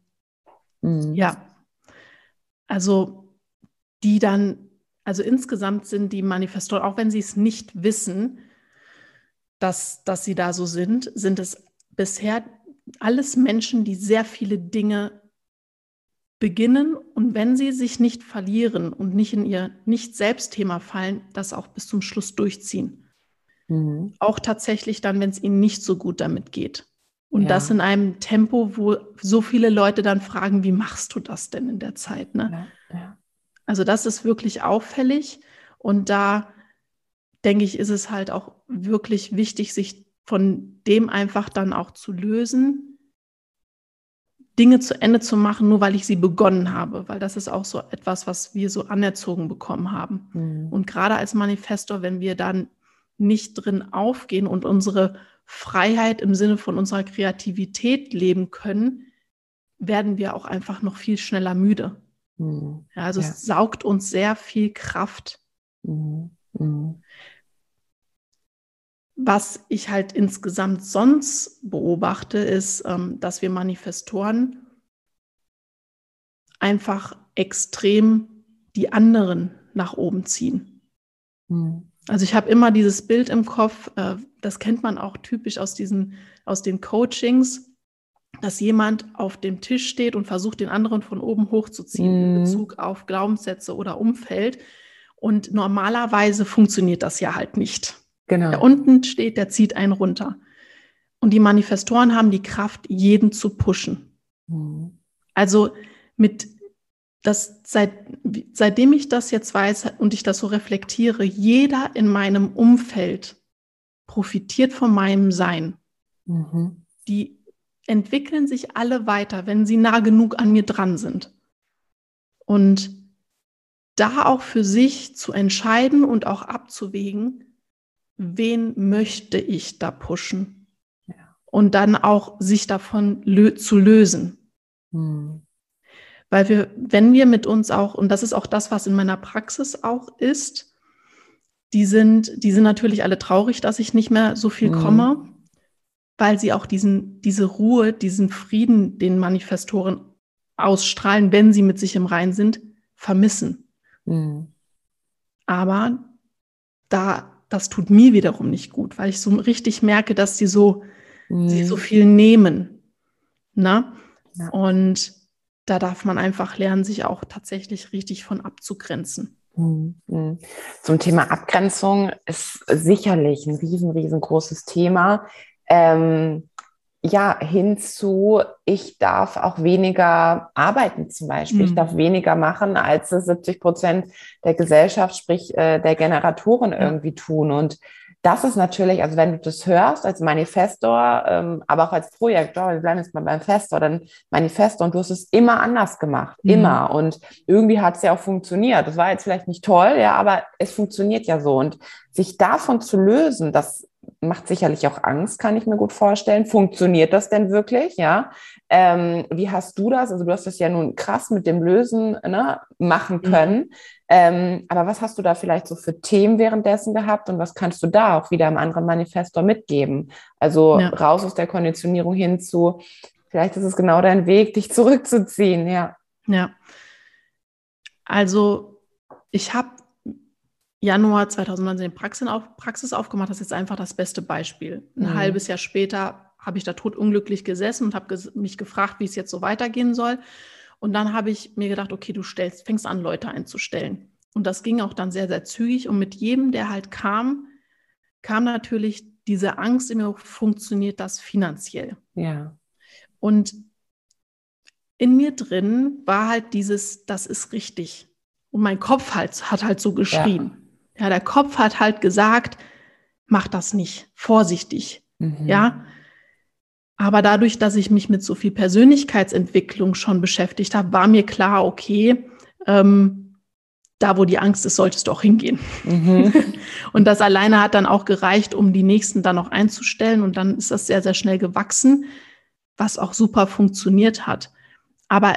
Mhm. Ja. Also die dann, also insgesamt sind die Manifestoren, auch wenn sie es nicht wissen, dass, dass sie da so sind, sind es bisher alles Menschen, die sehr viele Dinge beginnen und wenn sie sich nicht verlieren und nicht in ihr Nicht-Selbst-Thema fallen, das auch bis zum Schluss durchziehen. Mhm. Auch tatsächlich dann, wenn es ihnen nicht so gut damit geht. Und ja. das in einem Tempo, wo so viele Leute dann fragen, wie machst du das denn in der Zeit? Ne? Ja, ja. Also das ist wirklich auffällig. Und da denke ich, ist es halt auch wirklich wichtig, sich von dem einfach dann auch zu lösen, Dinge zu Ende zu machen, nur weil ich sie begonnen habe, weil das ist auch so etwas, was wir so anerzogen bekommen haben. Mhm. Und gerade als Manifestor, wenn wir dann nicht drin aufgehen und unsere Freiheit im Sinne von unserer Kreativität leben können, werden wir auch einfach noch viel schneller müde. Mhm. Ja, also ja. es saugt uns sehr viel Kraft. Mhm. Was ich halt insgesamt sonst beobachte, ist, ähm, dass wir Manifestoren einfach extrem die anderen nach oben ziehen. Mhm. Also ich habe immer dieses Bild im Kopf, äh, das kennt man auch typisch aus diesen, aus den Coachings, dass jemand auf dem Tisch steht und versucht, den anderen von oben hochzuziehen Mhm. in Bezug auf Glaubenssätze oder Umfeld. Und normalerweise funktioniert das ja halt nicht. Genau. Der unten steht, der zieht einen runter. Und die Manifestoren haben die Kraft, jeden zu pushen. Mhm. Also mit das seit, seitdem ich das jetzt weiß und ich das so reflektiere, jeder in meinem Umfeld profitiert von meinem Sein. Mhm. Die entwickeln sich alle weiter, wenn sie nah genug an mir dran sind. Und da auch für sich zu entscheiden und auch abzuwägen, wen möchte ich da pushen? Ja. Und dann auch sich davon lö zu lösen. Mhm. Weil wir, wenn wir mit uns auch, und das ist auch das, was in meiner Praxis auch ist, die sind, die sind natürlich alle traurig, dass ich nicht mehr so viel Mhm. komme, weil sie auch diesen, diese Ruhe, diesen Frieden, den Manifestoren ausstrahlen, wenn sie mit sich im Rein sind, vermissen. Mhm. Aber da, das tut mir wiederum nicht gut, weil ich so richtig merke, dass sie so, sie so Mhm. viel nehmen. Na? Ja. Und da darf man einfach lernen, sich auch tatsächlich richtig von abzugrenzen. Mhm. Zum Thema Abgrenzung ist sicherlich ein riesen, riesengroßes Thema. Ähm, ja, hinzu, ich darf auch weniger arbeiten zum Beispiel. Ich Mhm. darf weniger machen, als es 70 Prozent der Gesellschaft, sprich äh, der Generatoren irgendwie tun. Und das ist natürlich, also wenn du das hörst als Manifestor, ähm, aber auch als Projektor, wir bleiben jetzt mal beim Festor, dann Manifestor und du hast es immer anders gemacht, Mhm. immer. Und irgendwie hat es ja auch funktioniert. Das war jetzt vielleicht nicht toll, ja, aber es funktioniert ja so. Und sich davon zu lösen, das macht sicherlich auch Angst, kann ich mir gut vorstellen. Funktioniert das denn wirklich? Ja. Ähm, wie hast du das? Also du hast das ja nun krass mit dem Lösen ne, machen Mhm. können. Ähm, aber was hast du da vielleicht so für Themen währenddessen gehabt und was kannst du da auch wieder im anderen Manifestor mitgeben? Also Ja. raus aus der Konditionierung hin zu, vielleicht ist es genau dein Weg, dich zurückzuziehen, ja. Ja. Also ich habe Januar 2019 Praxis, auf, Praxis aufgemacht. Das ist jetzt einfach das beste Beispiel. Ein Mhm. halbes Jahr später habe ich da totunglücklich gesessen und habe ges mich gefragt, wie es jetzt so weitergehen soll. Und dann habe ich mir gedacht, okay, du stellst, fängst an, Leute einzustellen. Und das ging auch dann sehr, sehr zügig. Und mit jedem, der halt kam, kam natürlich diese Angst in mir, funktioniert das finanziell? Ja. Und in mir drin war halt dieses, das ist richtig. Und mein Kopf halt, hat halt so geschrien. Ja. Der Kopf hat halt gesagt, mach das nicht, vorsichtig. Mhm. Ja. Aber dadurch, dass ich mich mit so viel Persönlichkeitsentwicklung schon beschäftigt habe, war mir klar, okay, ähm, da wo die Angst ist, solltest du auch hingehen. Mhm. Und das alleine hat dann auch gereicht, um die nächsten dann noch einzustellen. Und dann ist das sehr, sehr schnell gewachsen, was auch super funktioniert hat. Aber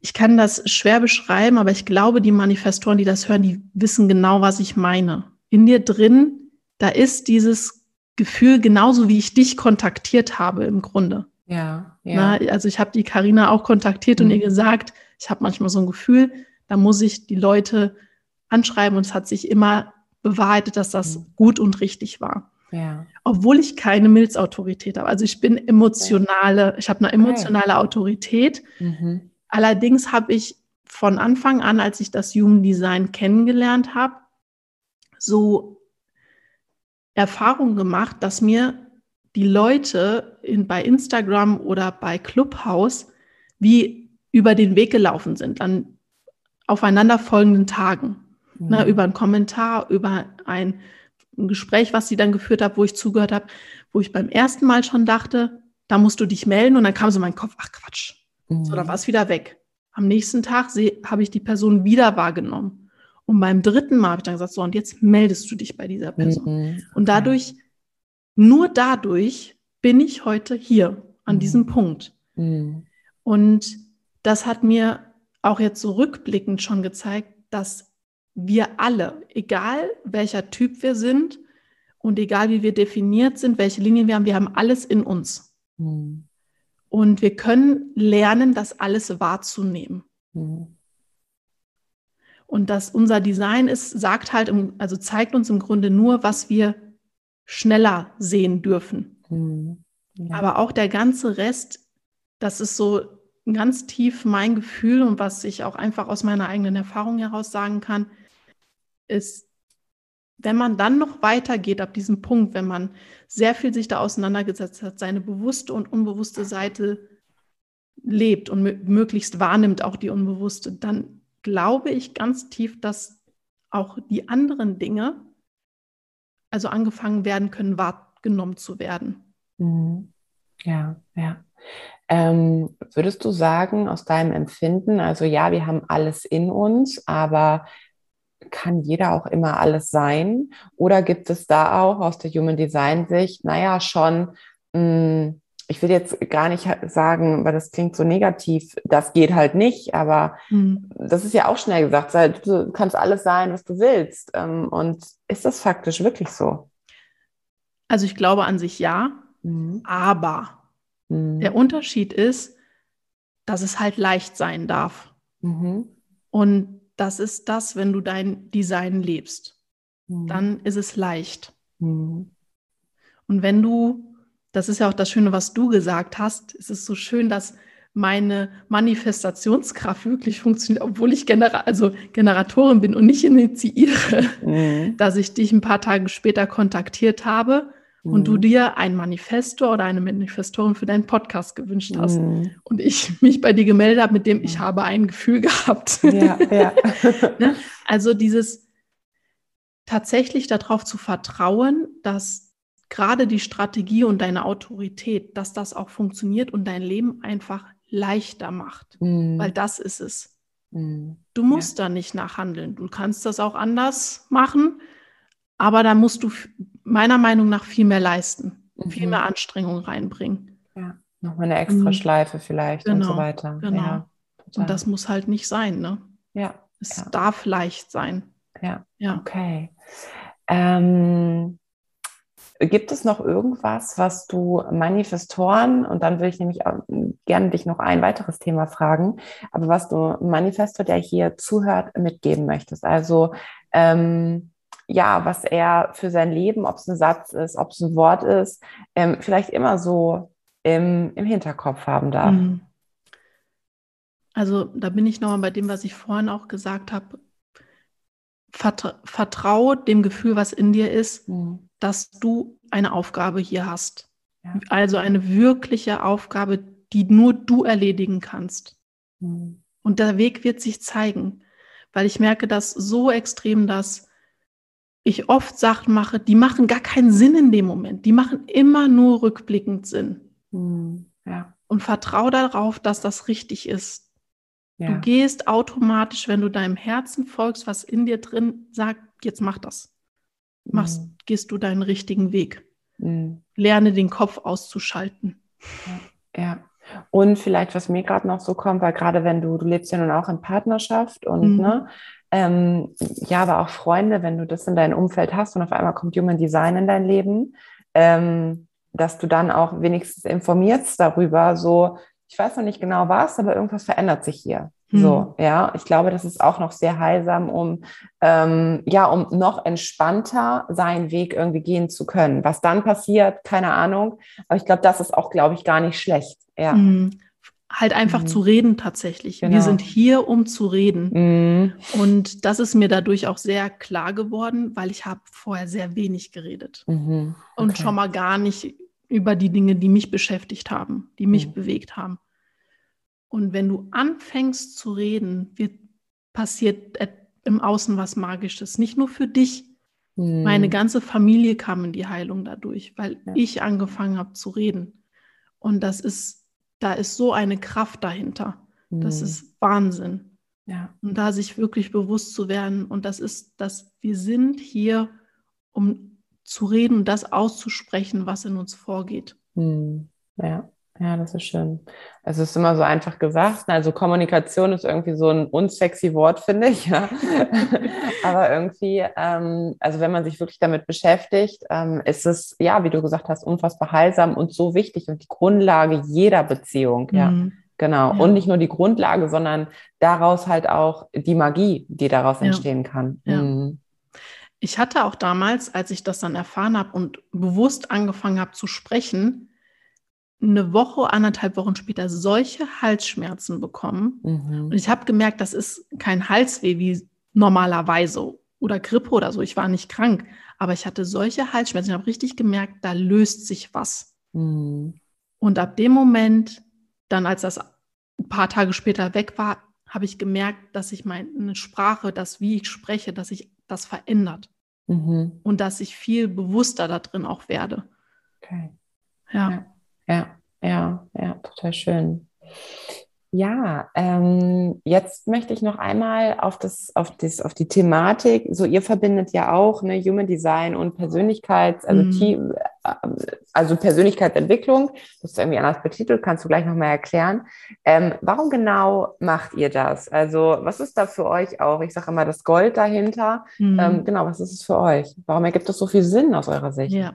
ich kann das schwer beschreiben, aber ich glaube, die Manifestoren, die das hören, die wissen genau, was ich meine. In dir drin, da ist dieses Gefühl genauso, wie ich dich kontaktiert habe im Grunde. Ja, ja. Na, also ich habe die Karina auch kontaktiert und Mhm. ihr gesagt, ich habe manchmal so ein Gefühl, da muss ich die Leute anschreiben und es hat sich immer bewahrheitet, dass das Mhm. gut und richtig war. ja. Obwohl ich keine Milzautorität habe. Also ich bin emotionale, ich habe eine emotionale Autorität. Mhm. Allerdings habe ich von Anfang an, als ich das Human Design kennengelernt habe, so Erfahrung gemacht, dass mir die Leute in, bei Instagram oder bei Clubhouse wie über den Weg gelaufen sind an aufeinanderfolgenden Tagen. Mhm. Ne, über einen Kommentar, über ein, ein Gespräch, was sie dann geführt hat, wo ich zugehört habe, wo ich beim ersten Mal schon dachte, da musst du dich melden und dann kam so mein Kopf, ach Quatsch, Mhm. so, dann war es wieder weg. Am nächsten Tag habe ich die Person wieder wahrgenommen. Und beim dritten Mal habe ich dann gesagt, so, und jetzt meldest du dich bei dieser Person. Mhm. Und dadurch, nur dadurch bin ich heute hier an Mhm. diesem Punkt. Mhm. Und das hat mir auch jetzt so rückblickend schon gezeigt, dass wir alle, egal welcher Typ wir sind und egal wie wir definiert sind, welche Linien wir haben, wir haben alles in uns. Mhm. Und wir können lernen, das alles wahrzunehmen. Mhm. Und dass unser Design ist, sagt halt, im, also zeigt uns im Grunde nur, was wir schneller sehen dürfen. Mhm. Ja. Aber auch der ganze Rest das ist so ganz tief mein Gefühl und was ich auch einfach aus meiner eigenen Erfahrung heraus sagen kann, ist, wenn man dann noch weitergeht ab diesem Punkt, wenn man sehr viel sich da auseinandergesetzt hat, seine bewusste und unbewusste Seite lebt und möglichst wahrnimmt, auch die unbewusste, dann glaube ich ganz tief, dass auch die anderen Dinge, also angefangen werden können, wahrgenommen zu werden. Mhm. Ja, ja. Ähm, würdest du sagen, aus deinem Empfinden, also ja, wir haben alles in uns, aber kann jeder auch immer alles sein? Oder gibt es da auch aus der Human Design Sicht, naja, schon, mh, hm, ich will jetzt gar nicht sagen, weil das klingt so negativ, das geht halt nicht, aber mhm. das ist ja auch schnell gesagt, du kannst alles sein, was du willst. Ähm, und ist das faktisch wirklich so? Also ich glaube an sich ja, mhm. aber mhm. der Unterschied ist, dass es halt leicht sein darf. Mhm. Und das ist das, wenn du dein Design lebst. Mhm. Dann ist es leicht. Mhm. Und wenn du das ist ja auch das Schöne, was du gesagt hast. Es ist so schön, dass meine Manifestationskraft wirklich funktioniert, obwohl ich Genera also Generatorin bin und nicht initiiere, mhm. dass ich dich ein paar Tage später kontaktiert habe mhm. und du mhm. dir ein Manifestor oder eine Manifestorin für deinen Podcast gewünscht hast mhm. und ich mich bei dir gemeldet habe, mit dem ich habe ein Gefühl gehabt. Ja, ja. ne? Also dieses tatsächlich darauf zu vertrauen, dass gerade die Strategie und deine Autorität, dass das auch funktioniert und dein Leben einfach leichter macht, mm. weil das ist es. Mm. Du musst ja. da nicht nachhandeln. Du kannst das auch anders machen, aber da musst du meiner Meinung nach viel mehr leisten, mhm. viel mehr Anstrengung reinbringen. Ja, nochmal eine extra mhm. Schleife vielleicht genau, und so genau, weiter. Genau. Ja, und das muss halt nicht sein, ne? Ja. Es ja. darf leicht sein. Ja. ja. Okay. Ähm, Gibt es noch irgendwas, was du Manifestoren, und dann würde ich nämlich gerne dich noch ein weiteres Thema fragen, aber was du Manifestor, der hier zuhört, mitgeben möchtest? Also, ähm, ja, was er für sein Leben, ob es ein Satz ist, ob es ein Wort ist, ähm, vielleicht immer so im, im Hinterkopf haben darf. Mhm. Also da bin ich nochmal bei dem, was ich vorhin auch gesagt habe. Vertra vertraue dem Gefühl, was in dir ist. Mhm dass du eine Aufgabe hier hast. Ja. Also eine wirkliche Aufgabe, die nur du erledigen kannst. Mhm. Und der Weg wird sich zeigen, weil ich merke das so extrem, dass ich oft Sachen mache, die machen gar keinen Sinn in dem Moment. Die machen immer nur rückblickend Sinn. Mhm. Ja. Und vertraue darauf, dass das richtig ist. Ja. Du gehst automatisch, wenn du deinem Herzen folgst, was in dir drin sagt, jetzt mach das machst, mhm. gehst du deinen richtigen Weg. Mhm. Lerne den Kopf auszuschalten. Ja. ja. Und vielleicht, was mir gerade noch so kommt, weil gerade wenn du, du lebst ja nun auch in Partnerschaft und mhm. ne, ähm, ja, aber auch Freunde, wenn du das in deinem Umfeld hast und auf einmal kommt Human Design in dein Leben, ähm, dass du dann auch wenigstens informierst darüber, so, ich weiß noch nicht genau was, aber irgendwas verändert sich hier. So, mhm. ja, ich glaube, das ist auch noch sehr heilsam, um ähm, ja, um noch entspannter seinen Weg irgendwie gehen zu können. Was dann passiert, keine Ahnung. Aber ich glaube, das ist auch, glaube ich, gar nicht schlecht. Ja. Mhm. Halt einfach mhm. zu reden tatsächlich. Genau. Wir sind hier, um zu reden. Mhm. Und das ist mir dadurch auch sehr klar geworden, weil ich habe vorher sehr wenig geredet. Mhm. Okay. Und schon mal gar nicht über die Dinge, die mich beschäftigt haben, die mich mhm. bewegt haben. Und wenn du anfängst zu reden, wird passiert im Außen was Magisches. Nicht nur für dich. Mhm. Meine ganze Familie kam in die Heilung dadurch, weil ja. ich angefangen habe zu reden. Und das ist, da ist so eine Kraft dahinter. Mhm. Das ist Wahnsinn. Ja. Und da sich wirklich bewusst zu werden. Und das ist, dass wir sind hier, um zu reden und das auszusprechen, was in uns vorgeht. Mhm. Ja. Ja, das ist schön. Es ist immer so einfach gesagt. Also Kommunikation ist irgendwie so ein unsexy Wort, finde ich. Ja. Aber irgendwie, ähm, also wenn man sich wirklich damit beschäftigt, ähm, ist es, ja, wie du gesagt hast, unfassbar heilsam und so wichtig und die Grundlage jeder Beziehung. Ja, mhm. genau. Ja. Und nicht nur die Grundlage, sondern daraus halt auch die Magie, die daraus ja. entstehen kann. Mhm. Ich hatte auch damals, als ich das dann erfahren habe und bewusst angefangen habe zu sprechen, eine Woche, anderthalb Wochen später solche Halsschmerzen bekommen. Mhm. Und ich habe gemerkt, das ist kein Halsweh wie normalerweise oder Grippe oder so. Ich war nicht krank, aber ich hatte solche Halsschmerzen. Ich habe richtig gemerkt, da löst sich was. Mhm. Und ab dem Moment, dann als das ein paar Tage später weg war, habe ich gemerkt, dass sich meine Sprache, das, wie ich spreche, dass sich das verändert. Mhm. Und dass ich viel bewusster da drin auch werde. Okay. Ja. Ja, ja, ja, total schön. Ja, ähm, jetzt möchte ich noch einmal auf das, auf das, auf die Thematik. So, ihr verbindet ja auch ne, Human Design und Persönlichkeits, also mhm. Team, äh, also Persönlichkeitsentwicklung. Das ist irgendwie anders betitelt, kannst du gleich nochmal erklären. Ähm, warum genau macht ihr das? Also, was ist da für euch auch? Ich sage immer das Gold dahinter. Mhm. Ähm, genau, was ist es für euch? Warum ergibt das so viel Sinn aus eurer Sicht? Ja.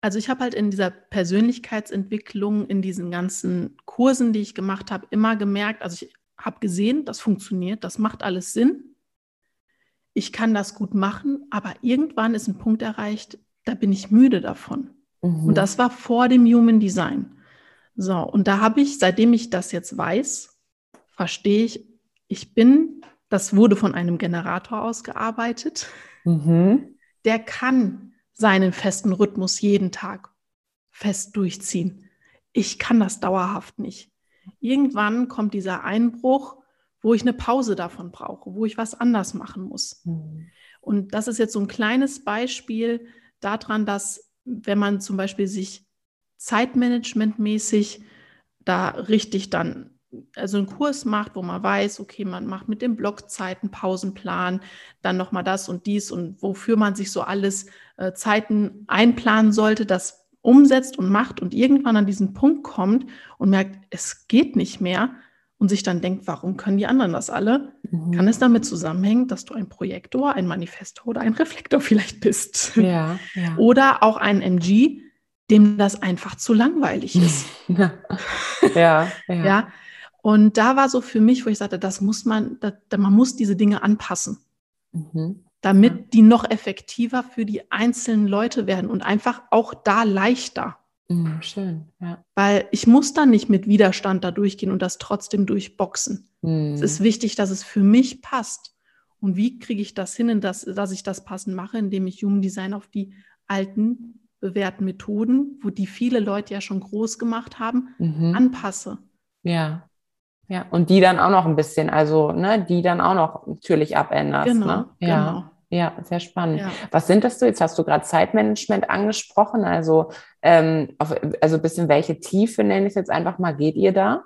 Also ich habe halt in dieser Persönlichkeitsentwicklung, in diesen ganzen Kursen, die ich gemacht habe, immer gemerkt, also ich habe gesehen, das funktioniert, das macht alles Sinn. Ich kann das gut machen, aber irgendwann ist ein Punkt erreicht, da bin ich müde davon. Mhm. Und das war vor dem Human Design. So, und da habe ich, seitdem ich das jetzt weiß, verstehe ich, ich bin, das wurde von einem Generator ausgearbeitet, mhm. der kann seinen festen Rhythmus jeden Tag fest durchziehen. Ich kann das dauerhaft nicht. Irgendwann kommt dieser Einbruch, wo ich eine Pause davon brauche, wo ich was anders machen muss. Mhm. Und das ist jetzt so ein kleines Beispiel daran, dass wenn man zum Beispiel sich zeitmanagementmäßig da richtig dann also einen Kurs macht, wo man weiß, okay, man macht mit den Blockzeiten Pausenplan, dann nochmal das und dies und wofür man sich so alles äh, Zeiten einplanen sollte, das umsetzt und macht und irgendwann an diesen Punkt kommt und merkt, es geht nicht mehr und sich dann denkt, warum können die anderen das alle? Mhm. Kann es damit zusammenhängen, dass du ein Projektor, ein Manifestor oder ein Reflektor vielleicht bist? Ja, ja. Oder auch ein MG, dem das einfach zu langweilig ist. ja, ja. ja. Und da war so für mich, wo ich sagte, das muss man, da, man muss diese Dinge anpassen, mhm. Damit die noch effektiver für die einzelnen Leute werden und einfach auch da leichter. Mhm, schön, ja. Weil ich muss dann nicht mit Widerstand da durchgehen und das trotzdem durchboxen. Mhm. Es ist wichtig, dass es für mich passt. Und wie kriege ich das hin, dass, dass ich das passend mache, indem ich Human Design auf die alten bewährten Methoden, wo die viele Leute ja schon groß gemacht haben, mhm. anpasse. Ja. Ja, und die dann auch noch ein bisschen, also ne, die dann auch noch natürlich abänderst. Genau, ne? ja. genau. Ja, sehr spannend. Ja. Was sind das so? Jetzt hast du gerade Zeitmanagement angesprochen. Also, ähm, auf, also ein bisschen welche Tiefe nenne ich jetzt einfach mal, geht ihr da?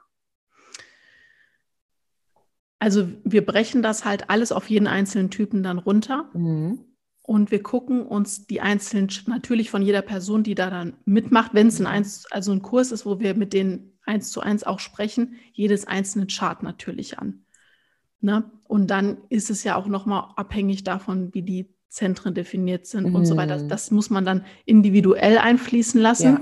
Also wir brechen das halt alles auf jeden einzelnen Typen dann runter. Mhm. Und wir gucken uns die einzelnen, natürlich von jeder Person, die da dann mitmacht, wenn es ein, eins, also ein Kurs ist, wo wir mit den eins zu eins auch sprechen, jedes einzelne Chart natürlich an. Ne? Und dann ist es ja auch nochmal abhängig davon, wie die Zentren definiert sind mhm. und so weiter. Das, mhm. das, muss man dann individuell einfließen lassen. Ja.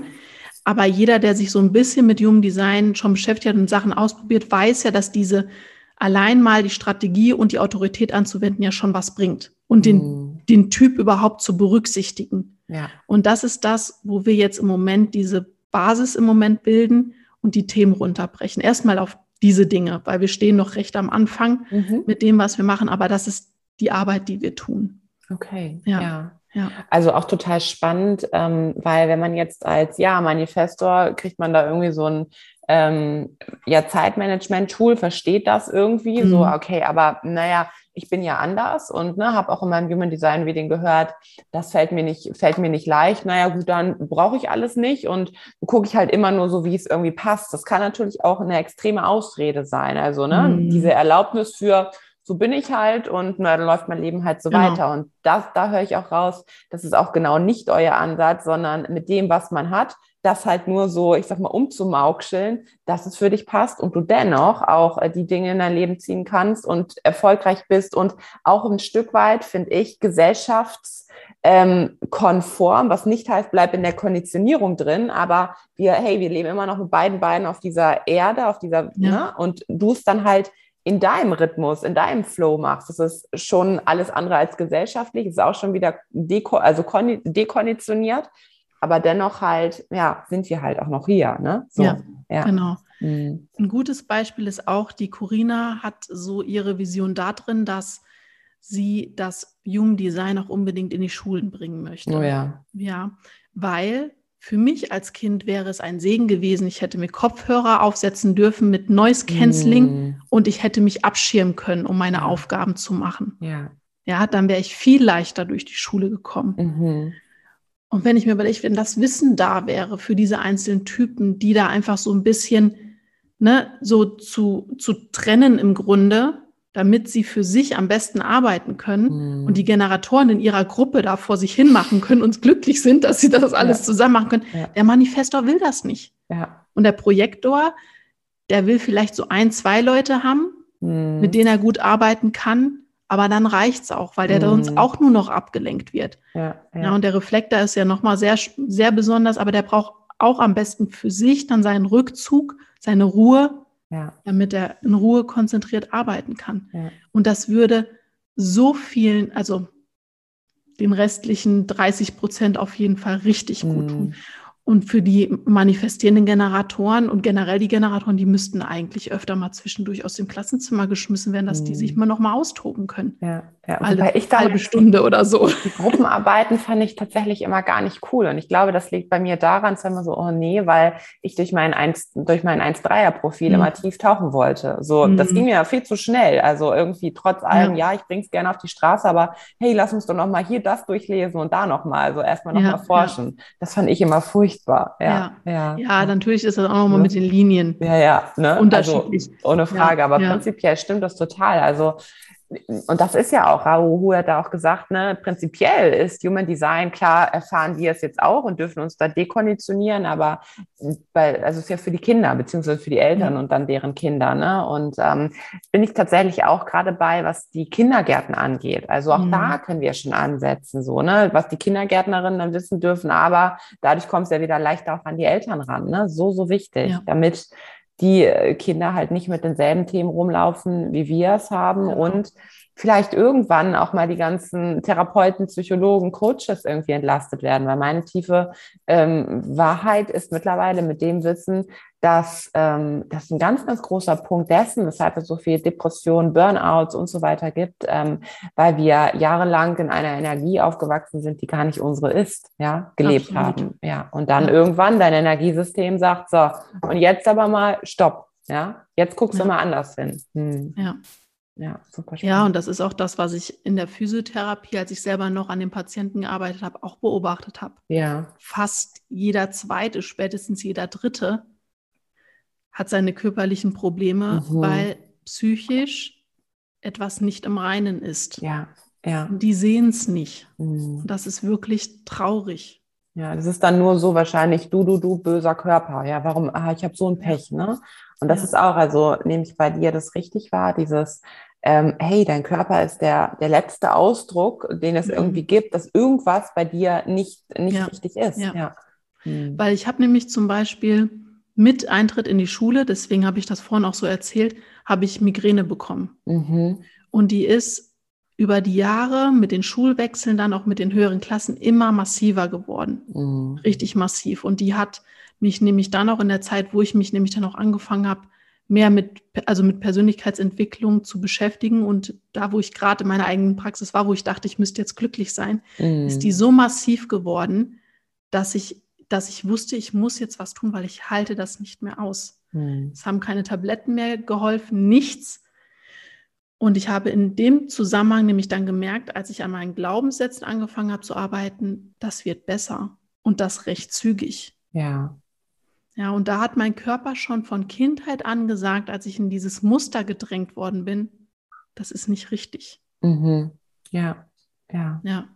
Aber jeder, der sich so ein bisschen mit Human Design schon beschäftigt hat und Sachen ausprobiert, weiß ja, dass diese allein mal die Strategie und die Autorität anzuwenden ja schon was bringt und den, mhm. den Typ überhaupt zu berücksichtigen. Ja. Und das ist das, wo wir jetzt im Moment diese Basis im Moment bilden und die Themen runterbrechen. Erstmal auf diese Dinge, weil wir stehen noch recht am Anfang mhm. mit dem, was wir machen, aber das ist die Arbeit, die wir tun. Okay, ja. ja. Ja. Also auch total spannend, ähm, weil wenn man jetzt als ja Manifestor kriegt man da irgendwie so ein ähm, ja Zeitmanagement-Tool, versteht das irgendwie mhm. so, okay, aber naja, ich bin ja anders und ne, habe auch in meinem Human Design Reading gehört, das fällt mir nicht, fällt mir nicht leicht. Naja, gut, dann brauche ich alles nicht und gucke ich halt immer nur so, wie es irgendwie passt. Das kann natürlich auch eine extreme Ausrede sein. Also, ne, mhm. diese Erlaubnis für, so bin ich halt und na, dann läuft mein Leben halt so genau. weiter. Und das, da höre ich auch raus, das ist auch genau nicht euer Ansatz, sondern mit dem, was man hat, das halt nur so, ich sag mal, umzumaukscheln, dass es für dich passt und du dennoch auch äh, die Dinge in dein Leben ziehen kannst und erfolgreich bist und auch ein Stück weit, finde ich, gesellschaftskonform, was nicht heißt, bleib in der Konditionierung drin, aber wir, hey, wir leben immer noch mit beiden Beinen auf dieser Erde, auf dieser, ja. ne? und du es dann halt in deinem Rhythmus, in deinem Flow machst. Das ist schon alles andere als gesellschaftlich, ist auch schon wieder deko also dekonditioniert. Aber dennoch halt, ja, sind wir halt auch noch hier, ne? So, ja, ja, genau. Mhm. Ein gutes Beispiel ist auch, die Corina hat so ihre Vision da drin, dass sie das Human Design auch unbedingt in die Schulen bringen möchte. Oh ja. Ja, weil für mich als Kind wäre es ein Segen gewesen. Ich hätte mir Kopfhörer aufsetzen dürfen mit Noise Cancelling mm. und ich hätte mich abschirmen können, um meine. Aufgaben zu machen. Ja. Ja, dann wäre ich viel leichter durch die Schule gekommen. Mhm. Und wenn ich mir überlege, wenn das Wissen da wäre für diese einzelnen Typen, die da einfach so ein bisschen ne, so zu, zu trennen im Grunde, damit sie für sich am besten arbeiten können mhm. und die Generatoren in ihrer Gruppe da vor sich hin machen können und glücklich sind, dass sie das alles ja. zusammen machen können. Ja. Der Manifestor will das nicht. Ja. Und der Projektor, der will vielleicht so ein, zwei Leute haben, mhm. mit denen er gut arbeiten kann, aber dann reicht es auch, weil der mhm. sonst auch nur noch abgelenkt wird. Ja, ja. und der Reflektor ist ja nochmal sehr, sehr besonders, aber der braucht auch am besten für sich dann seinen Rückzug, seine Ruhe, ja. damit er in Ruhe konzentriert arbeiten kann. Ja. Und das würde so vielen, also den restlichen 30 Prozent auf jeden Fall richtig gut mhm. tun. Und für die manifestierenden Generatoren und generell die Generatoren, die müssten eigentlich öfter mal zwischendurch aus dem Klassenzimmer geschmissen werden, dass die sich mhm. mal noch mal austoben können. Ja, ja. Alle, ich halbe Stunde oder so. Die Gruppenarbeiten fand ich tatsächlich immer gar nicht cool. Und ich glaube, das liegt bei mir daran, dass immer so, oh nee, weil ich durch mein 1, durch mein 1-3er-Profil mhm. immer tief tauchen wollte. So, mhm. das ging mir ja viel zu schnell. Also irgendwie trotz allem, ja, ja ich bring's gerne auf die Straße, aber hey, lass uns doch noch mal hier das durchlesen und da noch mal. Also erstmal noch ja, mal forschen. Das fand ich immer furchtbar furchtbar. Ja, ja, ja. natürlich ist das auch nochmal mit den Linien ja, ja, ne? unterschiedlich. Also, ohne Frage, aber prinzipiell stimmt das total. Also und das ist ja auch, Raoult hat da auch gesagt, ne, prinzipiell ist Human Design, klar erfahren wir es jetzt auch und dürfen uns da dekonditionieren, aber bei, also es ist ja für die Kinder, beziehungsweise für die Eltern und dann deren Kinder, ne? Und ähm, bin ich tatsächlich auch gerade bei, was die Kindergärten angeht. Also auch mhm. da können wir schon ansetzen, so, ne, was die Kindergärtnerinnen dann wissen dürfen, aber dadurch kommt es ja wieder leichter auch an die Eltern ran, ne? So, so wichtig, ja. damit die äh, Kinder halt nicht mit denselben Themen rumlaufen, wie wir es haben genau. und vielleicht irgendwann auch mal die ganzen Therapeuten, Psychologen, Coaches irgendwie entlastet werden, weil meine tiefe ähm, Wahrheit ist mittlerweile mit dem Wissen, dass ähm, das ein ganz, ganz großer Punkt dessen, weshalb es so viel Depressionen, Burnouts und so weiter gibt, ähm, weil wir jahrelang in einer Energie aufgewachsen sind, die gar nicht unsere ist, ja, gelebt Absolut. haben, ja. Und dann ja. irgendwann dein Energiesystem sagt, so, und jetzt aber mal Stopp, ja, jetzt guckst ja. du mal anders hin. Hm. Ja. Ja, super spannend. Ja, und das ist auch das, was ich in der Physiotherapie, als ich selber noch an den Patienten gearbeitet habe, auch beobachtet habe. Ja. Fast jeder zweite, spätestens jeder dritte hat seine körperlichen Probleme, mhm. weil psychisch etwas nicht im Reinen ist. Ja, ja. Die sehen es nicht. Mhm. Das ist wirklich traurig. Ja, das ist dann nur so wahrscheinlich du, du, du, böser Körper. Ja, warum? Ah, ich habe so ein Pech, ne? Und das ja. ist auch, also nehme ich bei dir das richtig wahr, dieses, ähm, hey, dein Körper ist der, der letzte Ausdruck, den es mhm. irgendwie gibt, dass irgendwas bei dir nicht, nicht ja. richtig ist. Ja. ja. Mhm. Weil ich habe nämlich zum Beispiel mit Eintritt in die Schule, deswegen habe ich das vorhin auch so erzählt, habe ich Migräne bekommen. Mhm. Und die ist über die Jahre mit den Schulwechseln, dann auch mit den höheren Klassen immer massiver geworden. Mhm. Richtig massiv. Und die hat mich nämlich dann auch in der Zeit, wo ich mich nämlich dann auch angefangen habe, mehr mit, also mit Persönlichkeitsentwicklung zu beschäftigen und da, wo ich gerade in meiner eigenen Praxis war, wo ich dachte, ich müsste jetzt glücklich sein, mhm. ist die so massiv geworden, dass ich, dass ich wusste, ich muss jetzt was tun, weil ich halte das nicht mehr aus. Mhm. Es haben keine Tabletten mehr geholfen, nichts. Und ich habe in dem Zusammenhang nämlich dann gemerkt, als ich an meinen Glaubenssätzen angefangen habe zu arbeiten, das wird besser und das recht zügig. Ja. Ja, und da hat mein Körper schon von Kindheit an gesagt, als ich in dieses Muster gedrängt worden bin, das ist nicht richtig. Mhm. Ja, ja. Ja.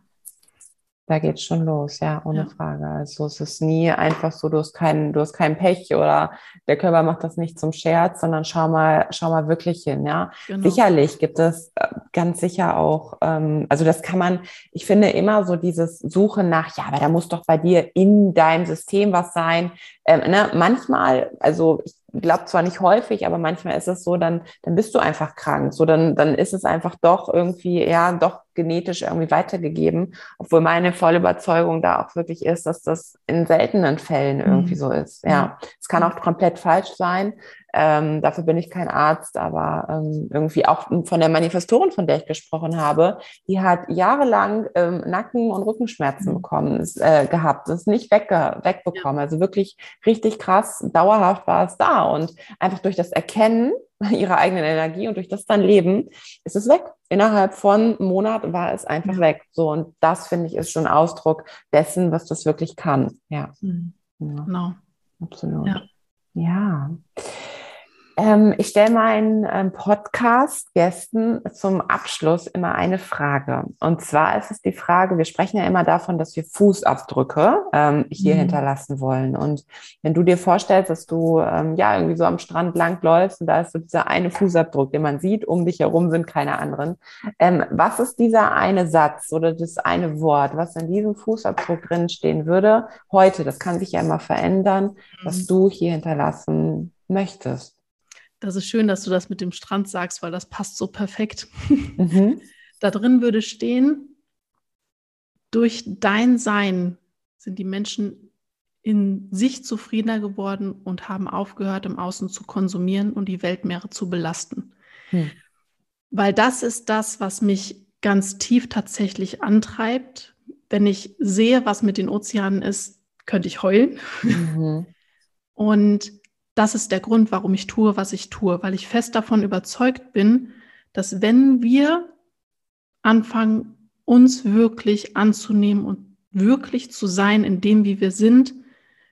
Da geht's schon los, ja, ohne ja. Frage. Also es ist nie einfach so, du hast keinen, du hast kein Pech oder der Körper macht das nicht zum Scherz, sondern schau mal, schau mal wirklich hin, ja. Genau. Sicherlich gibt es äh, ganz sicher auch, ähm, also das kann man, ich finde immer so dieses Suche nach, ja, aber da muss doch bei dir in deinem System was sein. Ähm, ne? Manchmal, also ich glaube zwar nicht häufig, aber manchmal ist es so, dann, dann bist du einfach krank. So, dann, dann ist es einfach doch irgendwie, ja, doch genetisch irgendwie weitergegeben, obwohl meine volle Überzeugung da auch wirklich ist, dass das in seltenen Fällen irgendwie mhm. so ist. Ja, es kann auch komplett falsch sein. Ähm, dafür bin ich kein Arzt, aber ähm, irgendwie auch von der Manifestorin, von der ich gesprochen habe, die hat jahrelang ähm, Nacken- und Rückenschmerzen mhm. bekommen, ist, äh, gehabt, das ist nicht wegge wegbekommen. Also wirklich richtig krass, dauerhaft war es da. Und einfach durch das Erkennen ihrer eigenen Energie und durch das dann Leben ist es weg. Innerhalb von einem Monat war es einfach weg. So, und das finde ich ist schon Ausdruck dessen, was das wirklich kann. Ja. Mhm. ja. Genau. Absolut. Ja. ja. Ähm, ich stelle meinen ähm, Podcast-Gästen zum Abschluss immer eine Frage. Und zwar ist es die Frage, wir sprechen ja immer davon, dass wir Fußabdrücke ähm, hier mhm. hinterlassen wollen. Und wenn du dir vorstellst, dass du ähm, ja irgendwie so am Strand lang läufst und da ist so dieser eine Fußabdruck, den man sieht, um dich herum sind keine anderen. Ähm, was ist dieser eine Satz oder das eine Wort, was in diesem Fußabdruck drin stehen würde heute? Das kann sich ja immer verändern, mhm. was du hier hinterlassen möchtest. Das ist schön, dass du das mit dem Strand sagst, weil das passt so perfekt. Mhm. da drin würde stehen, durch dein Sein sind die Menschen in sich zufriedener geworden und haben aufgehört, im Außen zu konsumieren und die Weltmeere zu belasten. Hm. Weil das ist das, was mich ganz tief tatsächlich antreibt. Wenn ich sehe, was mit den Ozeanen ist, könnte ich heulen. Mhm. Und das ist der Grund, warum ich tue, was ich tue, weil ich fest davon überzeugt bin, dass wenn wir anfangen, uns wirklich anzunehmen und wirklich zu sein in dem, wie wir sind,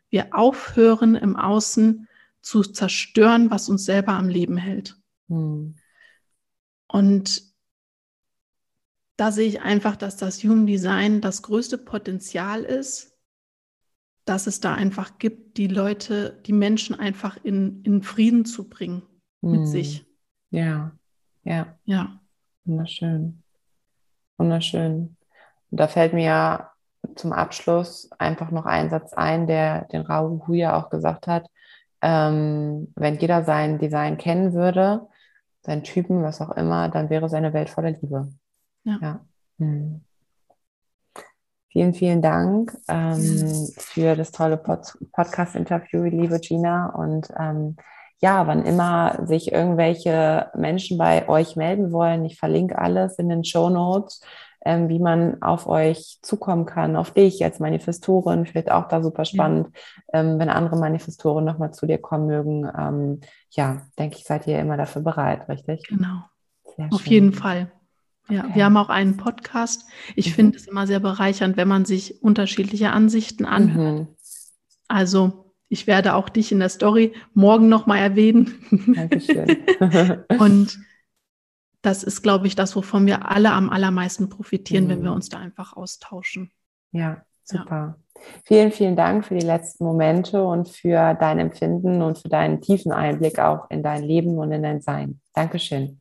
wir aufhören im Außen zu zerstören, was uns selber am Leben hält. Hm. Und da sehe ich einfach, dass das Human Design das größte Potenzial ist, dass es da einfach gibt, die Leute, die Menschen einfach in, in Frieden zu bringen mit hm. sich. Ja, ja. Ja. Wunderschön. Wunderschön. Und da fällt mir ja zum Abschluss einfach noch ein Satz ein, der den Raoul Huya auch gesagt hat. Ähm, wenn jeder sein Design kennen würde, seinen Typen, was auch immer, dann wäre seine Welt voller Liebe. Ja. ja. Hm. Vielen, vielen Dank ähm, für das tolle Pod Podcast-Interview, liebe Gina. Und ähm, ja, wann immer sich irgendwelche Menschen bei euch melden wollen, ich verlinke alles in den Show Notes, ähm, wie man auf euch zukommen kann, auf dich als Manifestorin. Vielleicht auch da super spannend, ja. ähm, wenn andere Manifestoren nochmal zu dir kommen mögen. Ähm, ja, denke ich, seid ihr immer dafür bereit, richtig? Genau. Auf jeden Fall. Ja, okay. wir haben auch einen Podcast. Ich mhm. finde es immer sehr bereichernd, wenn man sich unterschiedliche Ansichten anhört. Mhm. Also ich werde auch dich in der Story morgen nochmal erwähnen. Dankeschön. Und das ist, glaube ich, das, wovon wir alle am allermeisten profitieren, mhm. wenn wir uns da einfach austauschen. Ja, super. Ja. Vielen, vielen Dank für die letzten Momente und für dein Empfinden und für deinen tiefen Einblick auch in dein Leben und in dein Sein. Dankeschön.